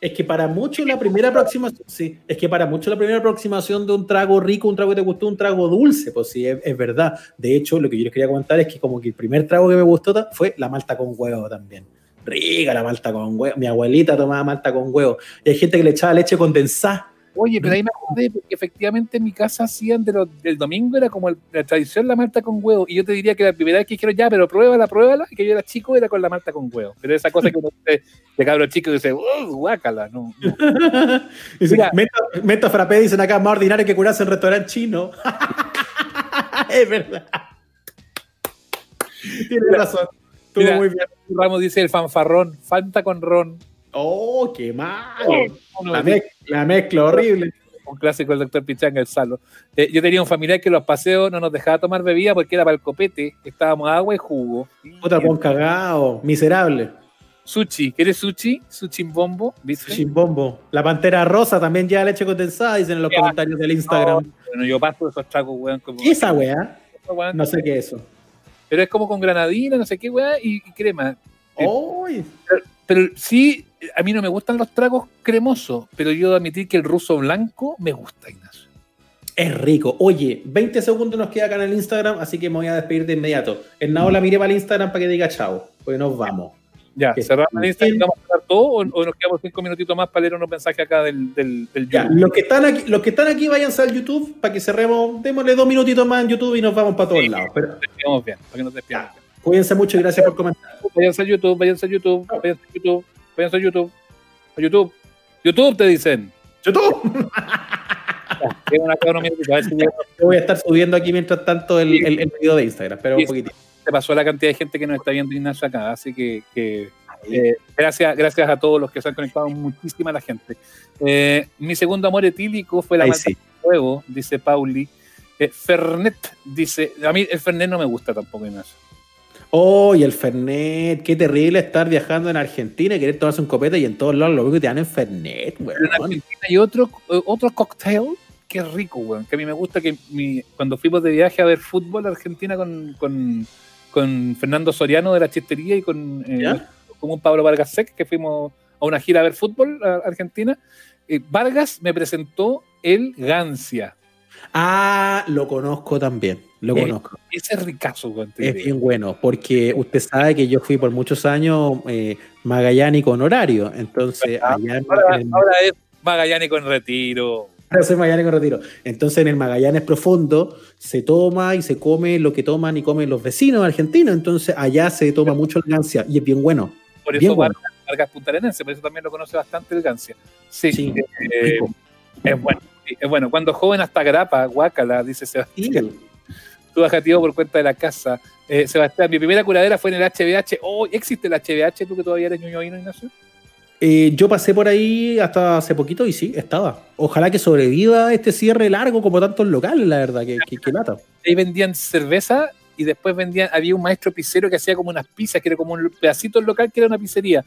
C: Es que para muchos la primera aproximación, sí, es que para muchos la primera aproximación de un trago rico, un trago que te gustó, un trago dulce, pues sí, es, verdad. De hecho, lo que yo les quería comentar es que como que el primer trago que me gustó fue la malta con huevo también. Rica la malta con huevo. Mi abuelita tomaba malta con huevo. Y hay gente que le echaba leche condensada.
B: Oye, pero ahí me acordé porque efectivamente en mi casa hacían de del domingo, era como el- la tradición la malta con huevo. Y yo te diría que la primera vez que dijeron ya, pero pruébala, pruébala, y que yo era chico, era con la malta con huevo. Pero esa cosa que uno dice de cabro chico dice, uh, guácala, no. no.
C: Dice,
B: Mira.
C: menta frappé, dicen acá, más ordinario que curarse en restaurante chino. es verdad. Tienes razón. Estuvo muy bien.
B: Ramos dice el fanfarrón, Fanta con ron.
C: Oh, qué malo. La,
B: dice,
C: mez- la mezcla horrible.
B: un clásico del doctor Pichanga, el salo. Eh, yo tenía un familiar que en los paseos no nos dejaba tomar bebida porque era para el copete. Estábamos agua y jugo.
C: Otra con cagado, miserable.
B: Sushi, ¿quieres sushi? Sushi en bombo, ¿viste?
C: Chimbombo. La pantera rosa también lleva leche condensada, dicen en los
B: Ya.
C: comentarios del Instagram.
B: Bueno, yo paso esos tragos, weón. Como,
C: ¿Qué es esa weá? No sé qué es eso.
B: Pero es como con granadina, no sé qué, weá, y, y crema.
C: Uy.
B: Pero sí, a mí no me gustan los tragos cremosos, pero yo debo admitir que el ruso blanco me gusta, Ignacio.
C: Es rico. Oye, 20 segundos nos queda acá en el Instagram, así que me voy a despedir de inmediato. En Naola mire para el Instagram para que diga chao, porque nos vamos.
B: Ya, cerramos el Instagram, ¿vamos a hablar todo o, o nos quedamos cinco minutitos más para leer unos mensajes acá del, del, del
C: Ya,
B: YouTube?
C: los que están aquí, los que están aquí váyanse al YouTube para que cerremos, démosle dos minutitos más en YouTube y nos vamos para todos
B: Sí.
C: lados. Pero
B: Nos bien, para que nos despidamos bien.
C: Cuídense mucho y gracias por comentar.
B: Váyanse a YouTube, váyanse a YouTube, váyanse a YouTube, váyanse a YouTube, a YouTube. YouTube te dicen.
C: YouTube. Yo voy a estar subiendo aquí mientras tanto el, el, el video de Instagram, pero un poquitito.
B: se pasó la cantidad de gente que nos está viendo Ignacio acá, así que, que, eh, gracias, gracias a todos los que se han conectado, muchísima la gente. Eh, mi segundo amor etílico fue la
C: Ahí sí.
B: huevo, dice Pauli. Eh, Fernet dice, a mí el Fernet no me gusta tampoco, Ignacio.
C: Oh, y el Fernet, qué terrible estar viajando en Argentina y querer tomarse un copete y en todos lados lo único que te dan es Fernet, weón.
B: En Argentina hay otro, otro cocktail que es rico, weón. Que a mí me gusta que mi- cuando fuimos de viaje a ver fútbol a Argentina con, con, con Fernando Soriano de la Chistería y con, eh, un Pablo Vargas Sec, que fuimos a una gira a ver fútbol a Argentina, eh, Vargas me presentó el Gancia.
C: Ah, lo conozco también, lo
B: Eh,
C: conozco.
B: Ese es ricazo, te
C: Es bien bueno, porque usted sabe que yo fui por muchos años eh, magallánico honorario, entonces
B: Ah,
C: allá en,
B: Ahora,
C: en el-
B: ahora es Magallánico en retiro.
C: Ahora soy Magallánico retiro. Entonces en el Magallanes profundo se toma y se come lo que toman y comen los vecinos argentinos, entonces allá se toma mucho el gancia y es bien bueno.
B: Por
C: Bien
B: eso
C: bueno.
B: Vargas, Vargas Puntarenense, por eso también lo conoce bastante el Gancia. Sí,
C: Sí,
B: eh, es bueno. sí, Es bueno. Cuando joven hasta grapa, guácala, dice Sebastián.
C: Sí.
B: Tú bajativo por cuenta de la casa. Eh, Sebastián, mi primera curadera fue en el HBH. Oh, ¿existe el HBH? ¿Tú que todavía eres ñoñoíno, Ignacio?
C: Eh, yo pasé por ahí hasta hace poquito y sí, estaba. Ojalá que sobreviva este cierre largo como tantos locales, la verdad, que, que, que lata.
B: Ahí vendían cerveza y después vendían, había un maestro pizzero que hacía como unas pizzas, que era como un pedacito local que era una pizzería.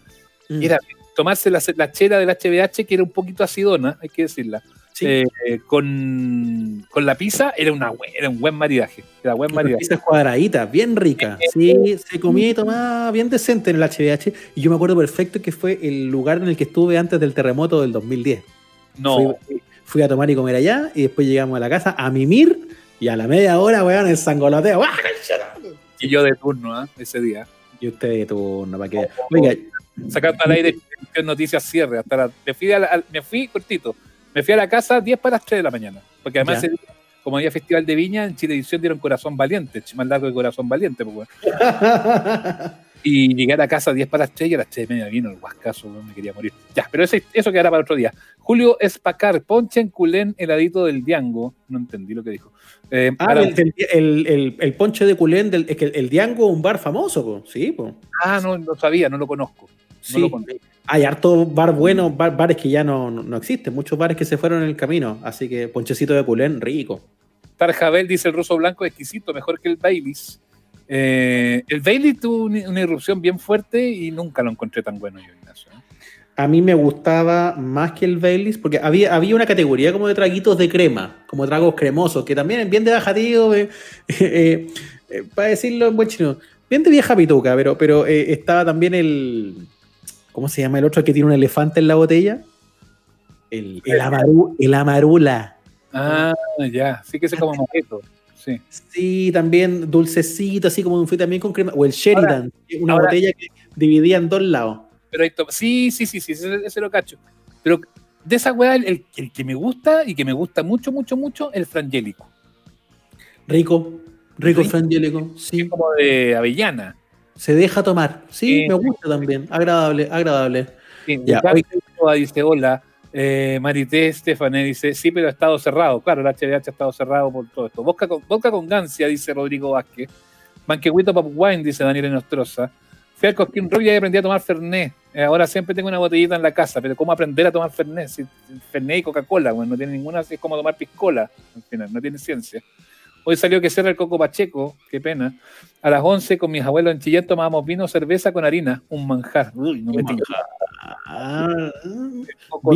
C: Mm.
B: Y Era tomarse la, la chela del HBH, que era un poquito acidona, hay que decirla.
C: Sí.
B: Eh, con, con la pizza era, una, era un buen maridaje. Era buen maridaje.
C: pizzas cuadraditas, bien ricas. Sí, se comía y tomaba bien decente en el HBH. Y yo me acuerdo perfecto que fue el lugar en el que estuve antes del terremoto del 2010.
B: No,
C: Fui, fui a tomar y comer allá y después llegamos a la casa a mimir y a la media hora, weón, el sangoloteo. ¡Ah,
B: y yo de turno, ¿ah? ese día.
C: Y usted de turno, para que. Oiga,
B: Sacando al aire noticias cierre. Hasta la- me, fui al- me fui cortito. Me fui a la casa 10 para las 3 de la mañana. Porque además, como había Festival de Viña, en Chilevisión dieron Corazón Valiente, más largo que Corazón Valiente. pues. Y llegué a la casa 10 para las 3 y a las 3 y media vino el huascazo, me quería morir. Ya, pero ese- eso quedará para otro día. Julio Espacar, ponche en culén heladito del Diango. No entendí lo que dijo. Eh,
C: ah,
B: para-
C: el, el, el, el ponche de culén, del, es que el, el Diango es un bar famoso, po. sí, po.
B: ah, no, no sabía, no lo conozco.
C: Sí.
B: lo.
C: Hay harto bar buenos, bar- bares que ya no, no, no existen, muchos bares que se fueron en el camino, así que ponchecito de culén, rico.
B: Tarjabel dice el ruso blanco exquisito, mejor que el Baileys. Eh, el Baileys tuvo una, una irrupción bien fuerte y nunca lo encontré tan bueno yo, Ignacio. ¿eh?
C: A mí me gustaba más que el Baileys, porque había, había una categoría como de traguitos de crema, como tragos cremosos, que también bien de bajativo, eh, para decirlo en buen chino, bien de vieja pituca, pero, pero estaba también el. ¿Cómo se llama el otro que tiene un elefante en la botella? El, el, amaru- el amarula.
B: Ah, ya, sí que ese como maqueto. Sí.
C: Sí, también dulcecito, así como fue también con crema. O el Sheridan, una
B: ahora-
C: botella que dividía en dos lados.
B: Pero hay to- sí, sí, sí, sí, ese, ese lo cacho. Pero de esa weá, el, el- que me gusta y que me gusta mucho, mucho, mucho, el frangélico.
C: Rico, rico
B: Rico.
C: frangélico.
B: Es
C: Sí,
B: como de avellana.
C: Se deja tomar. Sí, me gusta también. Agradable, agradable.
B: Sí,
C: Ya, hoy-
B: dice, hola. Eh, Marité Estefané dice, sí, pero ha estado cerrado. Claro, el HBH ha estado cerrado por todo esto. Vodka con, vodka con gancia, dice Rodrigo Vázquez. Manquehuito Pop Wine, dice Daniel Nostroza. Fui al Cosquín Rock y aprendí a tomar Fernet. Eh, ahora siempre tengo una botellita en la casa, pero ¿cómo aprender a tomar Fernet? Si, Fernet y Coca-Cola, bueno, no tiene ninguna, es como tomar piscola, al final, no tiene ciencia. Hoy salió que cierra el Coco Pacheco, qué pena. A las 11 con mis abuelos en Chillán tomábamos vino, cerveza con harina, un manjar. Uy, no me.
C: Ah,
B: Coco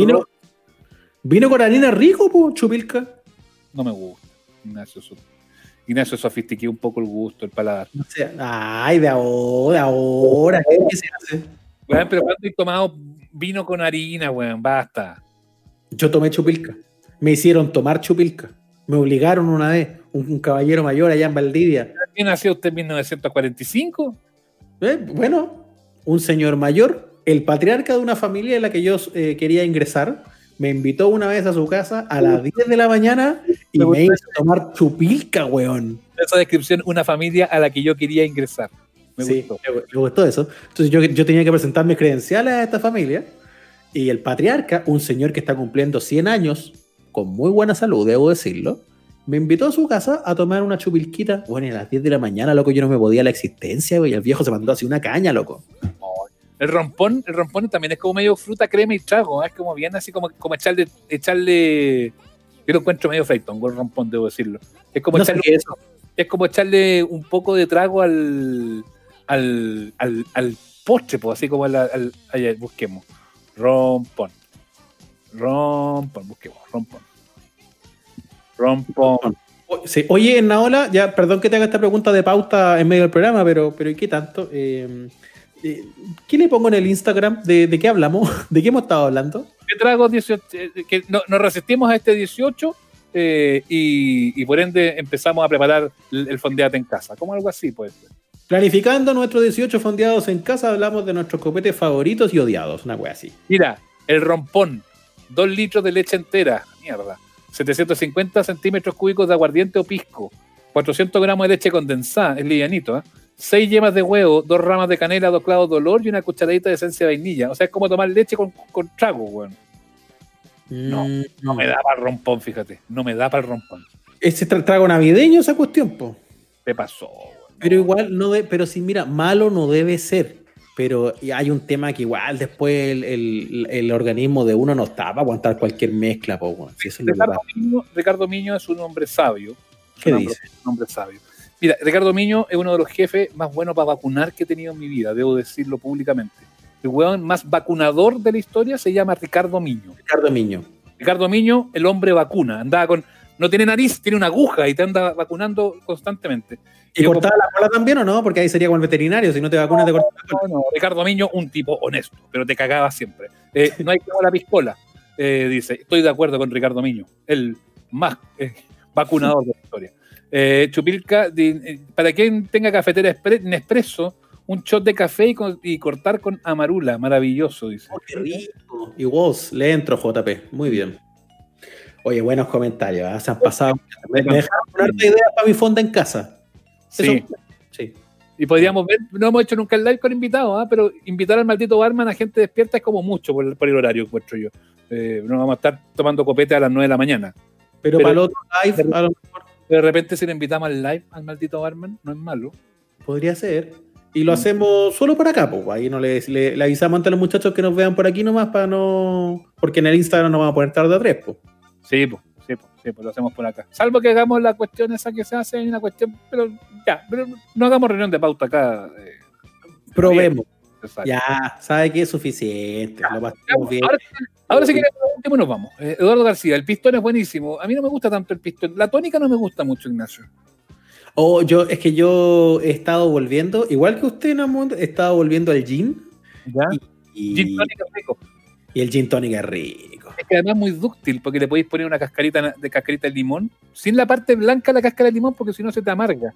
C: vino, con harina rico, po, chupilca.
B: no me gusta. Ignacio, Ignacio sofistiqué un poco el gusto, el paladar.
C: Ay, de ahora, de ahora. ¿Qué, se hace?
B: Weón, pero ¿cuándo he tomado vino con harina, weón? Basta.
C: Yo tomé chupilca. Me hicieron tomar chupilca. Me obligaron una vez, un, un caballero mayor allá en Valdivia.
B: ¿Quién nació usted en 1945?
C: Eh, bueno, un señor mayor, el patriarca de una familia en la que yo eh, quería ingresar, me invitó una vez a su casa a las 10 de la mañana y
B: Me
C: me, hizo tomar chupilca, weón.
B: Esa descripción, una familia a la que yo quería ingresar. Me
C: Sí,
B: gustó.
C: me, me gustó eso. Entonces yo, yo tenía que presentar mis credenciales a esta familia y el patriarca, un señor que está cumpliendo 100 años, con muy buena salud, debo decirlo, me invitó a su casa a tomar una chupilquita. Bueno, y a las 10 de la mañana, loco, yo no me podía la existencia, güey. El viejo se mandó así una caña, loco.
B: El rompón, el rompón también es como medio fruta, crema y trago. ¿eh? Es como bien así como, como echarle, echarle. Yo lo encuentro medio freitón, el rompón, debo decirlo. Es como,
C: No
B: echarle,
C: es eso.
B: es como echarle un poco de trago al, al, al, al postre, pues, así como al, al- allá, busquemos. Rompón. Rompón, busquemos, rompón. Rompón.
C: Sí. Oye, en Naola, ya, perdón que te haga esta pregunta de pauta en medio del programa, pero, pero ¿y qué tanto? Eh, eh, ¿Qué le pongo en el Instagram? ¿De, de qué hablamos? ¿De qué hemos estado hablando?
B: ¿Qué trago 18? eh, que no- nos resistimos a este 18 eh, y, y por ende empezamos a preparar el, el fondeate en casa, como algo así, pues.
C: Planificando nuestros 18 fondeados en casa, hablamos de nuestros copetes favoritos y odiados, una wea así.
B: Mira, el rompón, 2 litros de leche entera, mierda, 750 centímetros cúbicos de aguardiente o pisco, 400 gramos de leche condensada, es livianito, ¿eh? 6 yemas de huevo, 2 ramas de canela, 2 clavos de olor y una cucharadita de esencia de vainilla. O sea, es como tomar leche con, con trago, weón. No,
C: Mm,
B: No me da para el rompón, fíjate, no me da para el rompón.
C: Ese tra- trago navideño, esa cuestión, po.
B: ¿Qué pasó? weón?
C: Pero igual, no de, pero sí, mira, malo no debe ser. Pero hay un tema que igual después el, el- el organismo de uno no está para aguantar cualquier mezcla, po. Si eso que
B: Ricardo. Miño, Ricardo Miño es un hombre sabio.
C: ¿Qué
B: un hombre-
C: dice?
B: un hombre sabio. Mira, Ricardo Miño es uno de los jefes más buenos para vacunar que he tenido en mi vida, debo decirlo públicamente. El weón más vacunador de la historia se llama Ricardo Miño.
C: Ricardo Miño.
B: Ricardo Miño, el hombre vacuna. Andaba con. No tiene nariz, tiene una aguja y te anda vacunando constantemente.
C: ¿Y
B: Yo
C: cortaba la cola también o no? Porque ahí sería como el veterinario, si no te vacunas te cortas la cola.
B: No, no, Ricardo Miño, un tipo honesto, pero te cagaba siempre. Eh, no hay que la piscola. Eh, dice, estoy de acuerdo con Ricardo Miño, el más eh, vacunador de la historia. Eh, Chupilca, di- eh, para quien tenga cafetera Nespresso, un shot de café y, con- y cortar con amarula, maravilloso, dice.
C: Oh, qué rico. Y vos, le entro, JP. Muy bien. Oye, buenos comentarios. ¿ah? Se han pasado. Me, me dejaron una idea para mi fonda en casa.
B: Sí.
C: Eso- sí.
B: Y podríamos ver, no hemos hecho nunca el live con invitados, ¿ah? pero invitar al maldito barman a gente despierta es como mucho por el, por el horario, encuentro yo. Eh, no vamos a estar tomando copete a las 9 de la mañana.
C: Pero,
B: Pero-
C: para el otro live, a lo mejor
B: De repente, si le invitamos al live al maldito barman, no es malo.
C: podría ser. Y lo hacemos solo por acá, pues. Ahí no le, le- le avisamos ante los muchachos que nos vean por aquí nomás para no. Porque en el Instagram no vamos a poner tarde a tres, pues.
B: Sí, pues, sí, pues, sí, pues lo hacemos por acá. Salvo que hagamos la cuestión esa que se hace, hay una cuestión, pero ya, pero no hagamos reunión de pauta acá. eh,
C: Probemos. Ya, sabe que es suficiente. Lo
B: Ya,
C: pasamos bien.
B: ahora, ahora sí que último nos vamos. Eh, Eduardo García, el pistón es buenísimo. A mí no me gusta tanto el pistón. La tónica no me gusta mucho, Ignacio.
C: Oh, yo, es que yo he estado volviendo, igual que usted, Namón, he estado volviendo al gin.
B: ¿Ya?
C: Y,
B: Gin tonic es rico.
C: y el gin tonic es rico.
B: Es que además es muy dúctil porque le podéis poner una cascarita de cascarita de limón sin la parte blanca de la cáscara de limón porque si no se te amarga.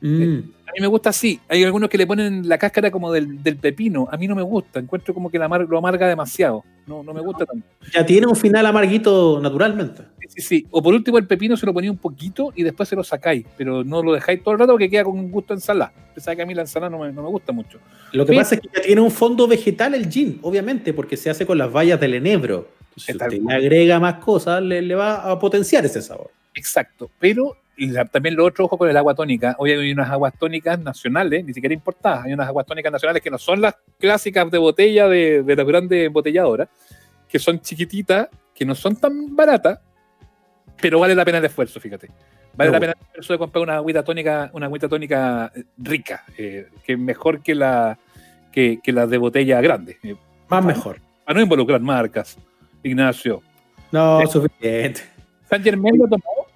C: Mm.
B: A mí me gusta así. Hay algunos que le ponen la cáscara como del, del pepino. A mí no me gusta. Encuentro como que la amar- lo amarga demasiado. No, no me gusta tanto.
C: Ya tiene un final amarguito naturalmente.
B: Sí, sí, sí. O por último, el pepino se lo ponía un poquito y después se lo sacáis. Pero no lo dejáis todo el rato porque queda con un gusto a ensalada. Usted sabe que a mí la ensalada no me, no me gusta mucho.
C: Lo que pasa es que ya tiene un fondo vegetal el gin, obviamente, porque se hace con las bayas del enebro. Si usted le agrega más cosas, le, le va a potenciar ese sabor.
B: Exacto. Pero y también lo otro, ojo con el agua tónica. Hoy hay unas aguas tónicas nacionales, ni siquiera importadas. Hay unas aguas tónicas nacionales que no son las clásicas de botella de, de las grandes embotelladoras, que son chiquititas, que no son tan baratas, pero vale la pena el esfuerzo, fíjate. Vale la pena el esfuerzo de comprar una agüita tónica, una agüita tónica eh, rica, eh, que es mejor que la que, que las de botella grande. eh,
C: Más mejor.
B: para no involucrar marcas. Ignacio.
C: No,
B: Sí.
C: suficiente.
B: San Germán lo tomó.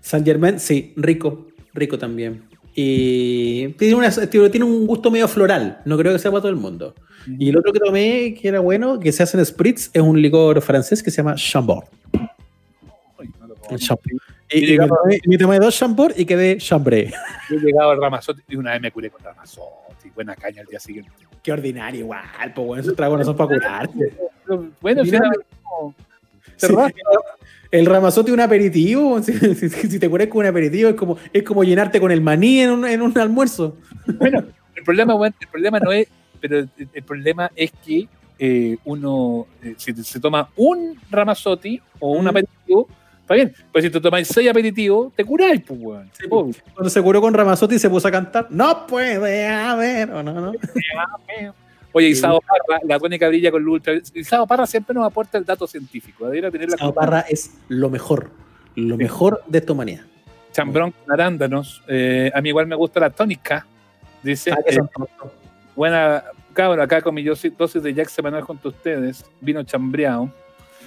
C: San Germain, sí, rico, rico también. Y tiene, una- tiene un gusto medio floral, no creo que sea para todo el mundo. Y el otro que tomé, que era bueno, que se hace en Spritz, es un licor francés que se llama Chambord.
B: No Y llegaba-
C: me, tomé, dos Chambord y quedé chambré.
B: Yo he llegado al Ramazotti y una vez me curé con Ramazotti. Buena caña al día siguiente.
C: Qué ordinario, igual, pues bueno, esos tragos no son para curarte.
B: Bueno, si era como-
C: Sí,
B: Cerrado.
C: el ramazote un aperitivo, si, si- si te curas con un aperitivo es como, es como llenarte con el maní en un, en un almuerzo.
B: Bueno, el problema, bueno, el problema no es, pero el, el problema es que eh, uno, eh, si se toma un Ramazotti o un
C: Mm.
B: Está bien, pero si te tomáis seis aperitivos, te curáis, pues, weón.
C: Sí,
B: Obvio.
C: Cuando se curó con ramazote y se puso a cantar, no puede haber, o no, no.
B: Oye, Isao Parra, la tónica brilla con luz ultra. Isao Parra siempre nos aporta el dato científico. Debería tener la
C: Sao Parra es lo mejor, lo mejor de esta humanidad.
B: chambrón con arándanos. Eh, a mí igual me gusta la tónica. Dice,
C: Ah,
B: eh, buena, cabrón, acá con mi dosis dosis de Jack semanal junto a ustedes, vino chambreado,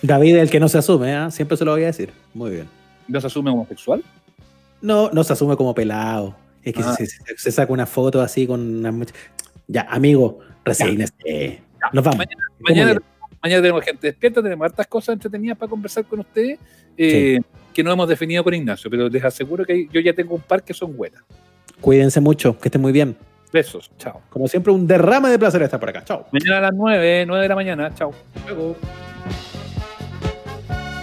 C: David, el que no se asume, ¿ah? siempre se lo voy a decir. Muy bien.
B: ¿no se asume homosexual?
C: No, no se asume como pelado. Es que
B: Ah.
C: se, se- se saca una foto así con una mucha- Ya, amigo, resígnese. Nos vamos.
B: Mañana tenemos gente despierta, tenemos hartas cosas entretenidas para conversar con ustedes eh, que no hemos definido con Ignacio, pero les aseguro que yo ya tengo un par que son buenas.
C: Cuídense mucho, que estén muy bien.
B: Besos, chao.
C: Como siempre, un derrame de placer estar por acá. Chao.
B: Mañana a las 9, 9 de la mañana, chao.
C: Luego.